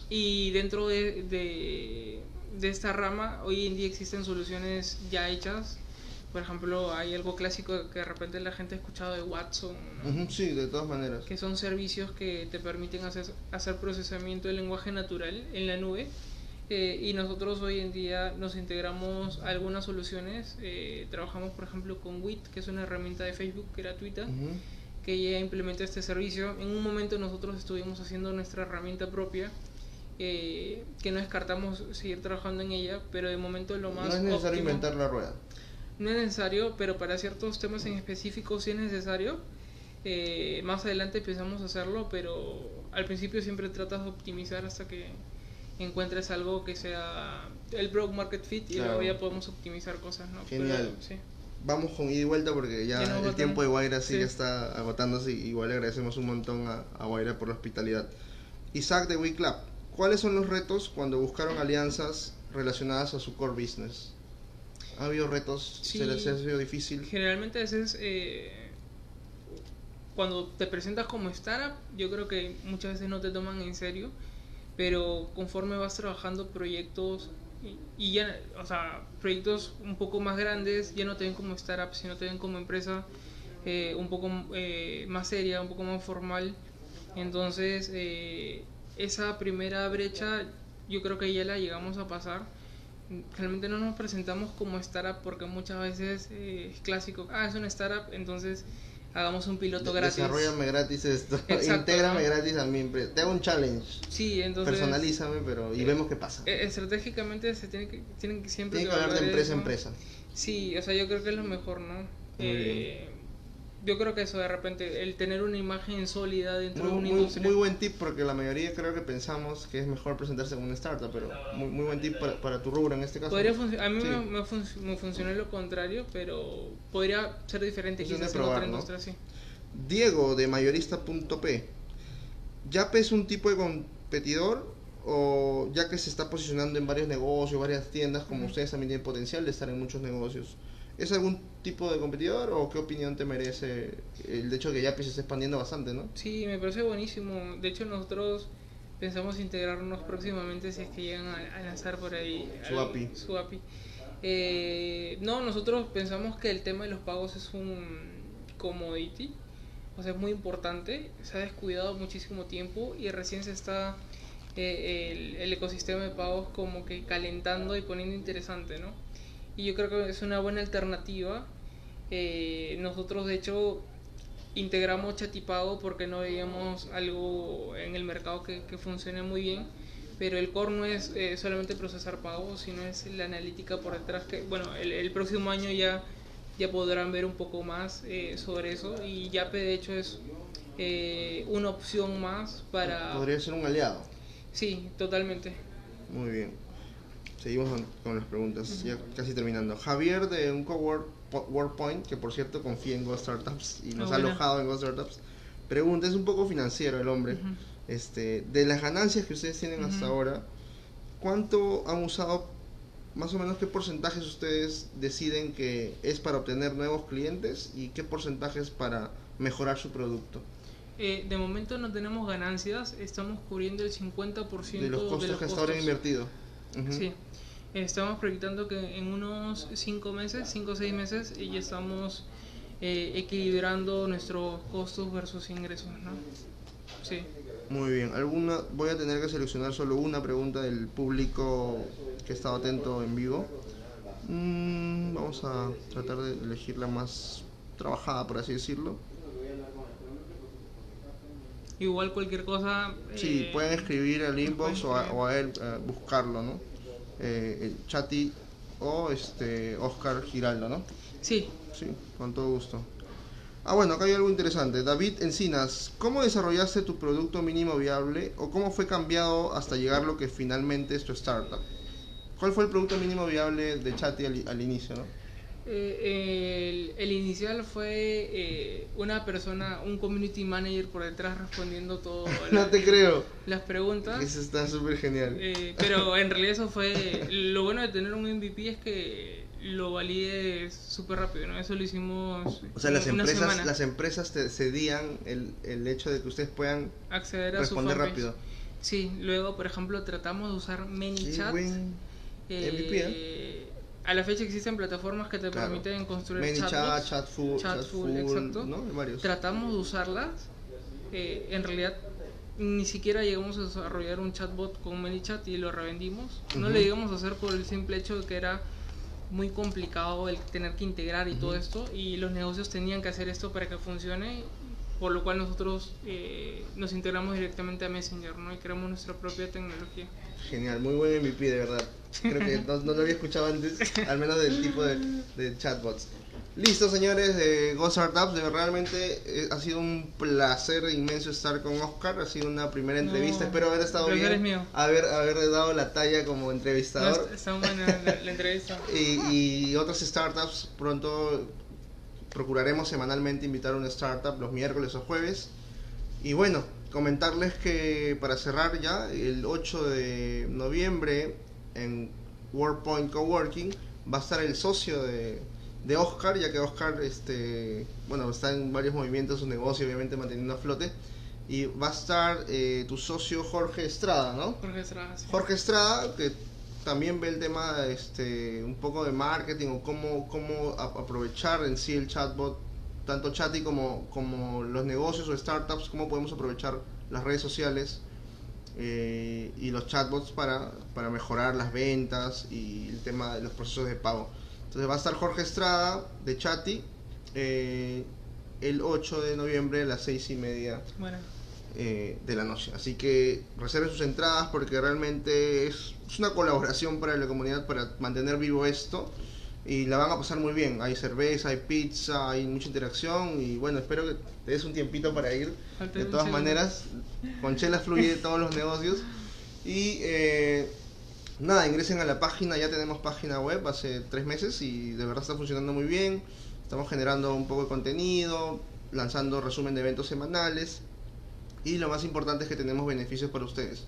y dentro de, de, de esta rama, hoy en día existen soluciones ya hechas. Por ejemplo, hay algo clásico que de repente la gente ha escuchado de Watson, ¿no? Sí, de todas maneras. que son servicios que te permiten hacer, hacer procesamiento de lenguaje natural en la nube. Eh, y nosotros hoy en día nos integramos a algunas soluciones. Eh, trabajamos, por ejemplo, con WIT, que es una herramienta de Facebook gratuita, Ujú. que ya implementa este servicio. En un momento nosotros estuvimos haciendo nuestra herramienta propia, eh, que no descartamos seguir trabajando en ella, pero de momento lo más... No es necesario óptimo- inventar la rueda. no es necesario, pero para ciertos temas en específico sí es necesario. Eh, más adelante empezamos a hacerlo, pero al principio siempre tratas de optimizar hasta que encuentres algo que sea el broke market fit y Claro. luego ya podemos optimizar cosas, ¿no? Genial. Pero, sí. Vamos con ida y vuelta porque ya el tiempo de Guaira sí, Sí. ya está agotándose. y Igual le agradecemos un montón a, a Guaira por la hospitalidad. Isaac de WeClub, ¿cuáles son los retos cuando buscaron alianzas relacionadas a su core business? ¿Ha habido retos? Sí. ¿Se les ha sido difícil? Generalmente a veces eh, cuando te presentas como startup, yo creo que muchas veces no te toman en serio, pero conforme vas trabajando proyectos y, ya, o sea, proyectos un poco más grandes ya no te ven como startup, sino te ven como empresa eh, un poco eh, más seria, un poco más formal. Entonces, eh, esa primera brecha yo creo que ya la llegamos a pasar. Realmente no nos presentamos como startup porque muchas veces es clásico, ah, es una startup, entonces hagamos un piloto gratis. Desarrollame gratis esto. Intégrame gratis a mi empresa. Te hago un challenge. Sí, entonces. Personalízame, pero. Y vemos qué pasa. Estratégicamente se tiene que, tienen que siempre. Tiene que hablar de empresa a empresa. Sí, o sea, yo creo que es lo mejor, ¿no? Eh, yo creo que eso de repente, el tener una imagen sólida dentro de un muy, Muy buen tip porque la mayoría creo que pensamos que es mejor presentarse como una startup, pero muy, muy buen tip para, para, tu rubro en este caso. Podría a mí me, me, funcionó lo contrario, pero podría ser diferente quizás en otra industria, sí. Diego de mayorista.p. ¿Yape es un tipo de competidor o ya que se está posicionando en varios negocios, varias tiendas, como ustedes también tienen potencial de estar en muchos negocios? ¿Es algún tipo de competidor o qué opinión te merece el hecho de que Yapi se está expandiendo bastante, no? Sí, me parece buenísimo. De hecho, nosotros pensamos integrarnos próximamente si es que llegan a, lanzar por ahí su API. Su API. Eh, no, nosotros pensamos que el tema de los pagos es un commodity, o sea, es muy importante. Se ha descuidado muchísimo tiempo y recién se está eh, el, el ecosistema de pagos como que calentando y poniendo interesante, ¿no? Y yo creo que es una buena alternativa. Eh, nosotros de hecho integramos Chatipago porque no veíamos algo en el mercado que, que funcione muy bien, pero el core no es eh, solamente procesar pagos, sino es la analítica por detrás que, bueno, el, el próximo año ya, ya podrán ver un poco más eh, sobre eso y Yape de hecho es una opción más para... Podría ser un aliado. Sí, totalmente. Muy bien. Seguimos con las preguntas, ya casi terminando. Javier de un WordPoint, que por cierto confía en Ghost Startups y nos ha alojado en Ghost Startups, pregunta, es un poco financiero el hombre, este, de las ganancias que ustedes tienen hasta ahora, ¿cuánto han usado, más o menos qué porcentajes ustedes deciden que es para obtener nuevos clientes y qué porcentajes para mejorar su producto? Eh, de momento no tenemos ganancias, estamos cubriendo el 50% de los costos que hasta ahora Sí. Estamos proyectando que en unos 5 meses, 5 o 6 meses, ya estamos eh, equilibrando nuestros costos versus ingresos, ¿no? Sí. Muy bien. ¿Alguna, voy a tener que seleccionar solo una pregunta del público que estaba atento en vivo. Mm, vamos a tratar de elegir la más trabajada, por así decirlo. Igual cualquier cosa. Sí, eh, pueden escribir al inbox o a, él eh, buscarlo, ¿no? eh, Chati o este Oscar Giraldo, ¿no? Sí. Sí, con todo gusto. Ah, bueno, acá hay algo interesante. David Encinas, ¿cómo desarrollaste tu producto mínimo viable o cómo fue cambiado hasta llegar lo que finalmente es tu startup? ¿Cuál fue el producto mínimo viable de Chati al, al inicio, no? Eh, el, inicial fue eh, una persona, un community manager por detrás respondiendo todo. no te creo. Las preguntas. Eso está súper genial. Eh, pero en realidad eso fue. Lo bueno de tener un MVP es que lo valide súper rápido, ¿no? Eso lo hicimos. O sea, las empresas, las empresas te cedían el, el hecho de que ustedes puedan acceder a responder rápido. Sí, luego, por ejemplo, tratamos de usar ManyChat. MVP, a la fecha existen plataformas que te permiten construir chatbots, Chatful, Chatful, exacto. ¿no? Tratamos de usarlas. Eh, en realidad ni siquiera llegamos a desarrollar un chatbot con ManyChat y lo revendimos. No le llegamos a hacer por el simple hecho de que era muy complicado el tener que integrar y todo esto y los negocios tenían que hacer esto para que funcione por lo cual nosotros eh, nos integramos directamente a Messenger ¿no? y creamos nuestra propia tecnología. Genial, muy buen MVP de verdad. Creo que no, lo había escuchado antes, al menos del tipo de, de chatbots. Listo, señores de Go Startups, de realmente eh, ha sido un placer inmenso estar con Oscar, ha sido una primera entrevista, espero haber estado bien, mío. Haber, haber dado la talla como entrevistador. está buena la, entrevista. y, y otras startups pronto procuraremos semanalmente invitar a una startup los miércoles o jueves. Y bueno, comentarles que para cerrar ya, el 8 de noviembre en WorldPoint Coworking va a estar el socio de, de Oscar, ya que Oscar este, bueno, está en varios movimientos su negocio, obviamente manteniendo a flote. Y va a estar eh, tu socio Jorge Estrada, ¿no? Jorge Estrada. Jorge Estrada, que también ve el tema este, un poco de marketing o cómo, cómo aprovechar en sí el chatbot, tanto Chatty como, como los negocios o startups, cómo podemos aprovechar las redes sociales eh, y los chatbots para, para mejorar las ventas y el tema de los procesos de pago. Entonces va a estar Jorge Estrada de Chatty eh, el 8 de noviembre a las 6 y media. Bueno eh, de la noche. Así que reserven sus entradas porque realmente es, una colaboración para la comunidad para mantener vivo esto y la van a pasar muy bien. Hay cerveza, hay pizza, hay mucha interacción y bueno, espero que te des un tiempito para ir. De todas maneras, con Chela fluye todos los negocios y eh, nada, ingresen a la página, ya tenemos página web hace tres meses y de verdad está funcionando muy bien. Estamos generando un poco de contenido, lanzando resumen de eventos semanales y lo más importante es que tenemos beneficios para ustedes.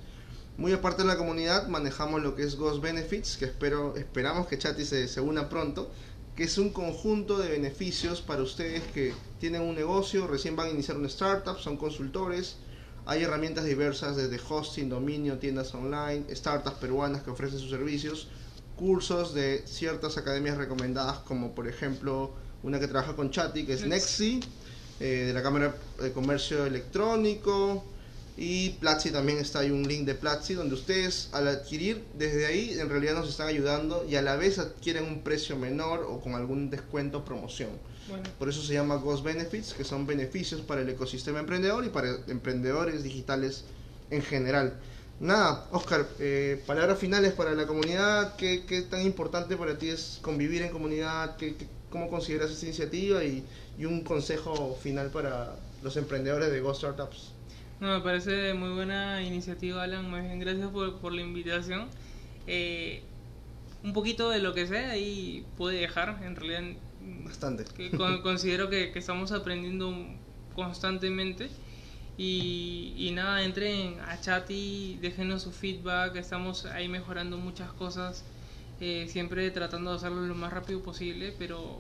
Muy aparte de la comunidad, manejamos lo que es Ghost Benefits, que espero, esperamos que Chatty se, se una pronto, que es un conjunto de beneficios para ustedes que tienen un negocio, recién van a iniciar una startup, son consultores. Hay herramientas diversas desde hosting, dominio, tiendas online, startups peruanas que ofrecen sus servicios, cursos de ciertas academias recomendadas como por ejemplo una que trabaja con Chatty que es Nexi eh, de la Cámara de Comercio Electrónico. Y Platzi también está ahí un link de Platzi donde ustedes al adquirir desde ahí en realidad nos están ayudando y a la vez adquieren un precio menor o con algún descuento o promoción. Por eso se llama Ghost Benefits, que son beneficios para el ecosistema emprendedor y para emprendedores digitales en general. Nada, Oscar, eh, palabras finales para la comunidad, ¿Qué, ¿Qué, tan importante para ti es convivir en comunidad? ¿Qué, qué cómo consideras esta iniciativa y, un consejo final para los emprendedores de Go Startups. No, me parece muy buena iniciativa, Alan. Muy bien, gracias por, la invitación. Eh, un poquito de lo que sé ahí puede dejar, en realidad. Bastante. considero que, estamos aprendiendo constantemente. Y, nada, entren a chat y déjenos su feedback. Estamos ahí mejorando muchas cosas. Eh, siempre tratando de hacerlo lo más rápido posible, pero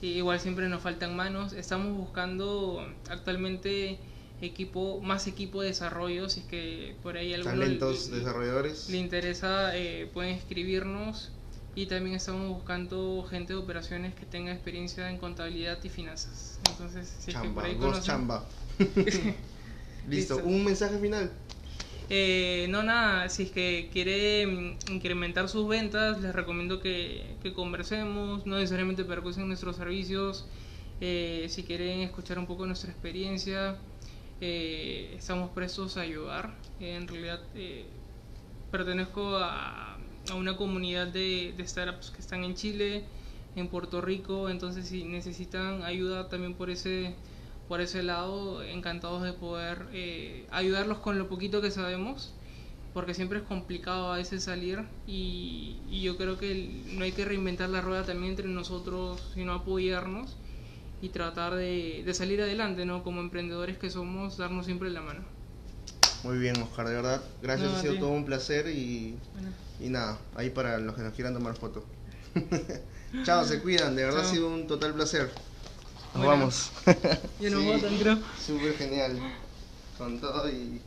igual siempre nos faltan manos. Estamos buscando actualmente equipo más equipo de desarrollo, si es que por ahí algunos talentos desarrolladores le interesa eh, pueden escribirnos y también estamos buscando gente de operaciones que tenga experiencia en contabilidad y finanzas. Entonces, si es que por ahí chamba. Listo, un mensaje final. Eh, no, nada, si es que quiere mm, incrementar sus ventas, les recomiendo que, conversemos, no necesariamente percusen nuestros servicios, eh, si quieren escuchar un poco nuestra experiencia, eh, estamos prestos a ayudar. en realidad pertenezco a, una comunidad de, de startups que están en Chile, en Puerto Rico, entonces si necesitan ayuda también por ese por ese lado, encantados de poder eh, ayudarlos con lo poquito que sabemos, porque siempre es complicado a veces salir y, yo creo que no hay que reinventar la rueda también entre nosotros, sino apoyarnos y tratar de, salir adelante, ¿no? Como emprendedores que somos, darnos siempre la mano. Muy bien, Oscar, de verdad. Gracias, ha sido todo un placer y, y nada, ahí para los que nos quieran tomar foto. Chao, se cuidan, de verdad ha sido un total placer. Nos vamos. Ya nos sí, creo. Súper genial. Con todo y,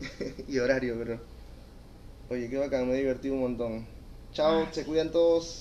y horario, pero. Oye, qué bacán, me he divertido un montón. Chao, se cuidan todos.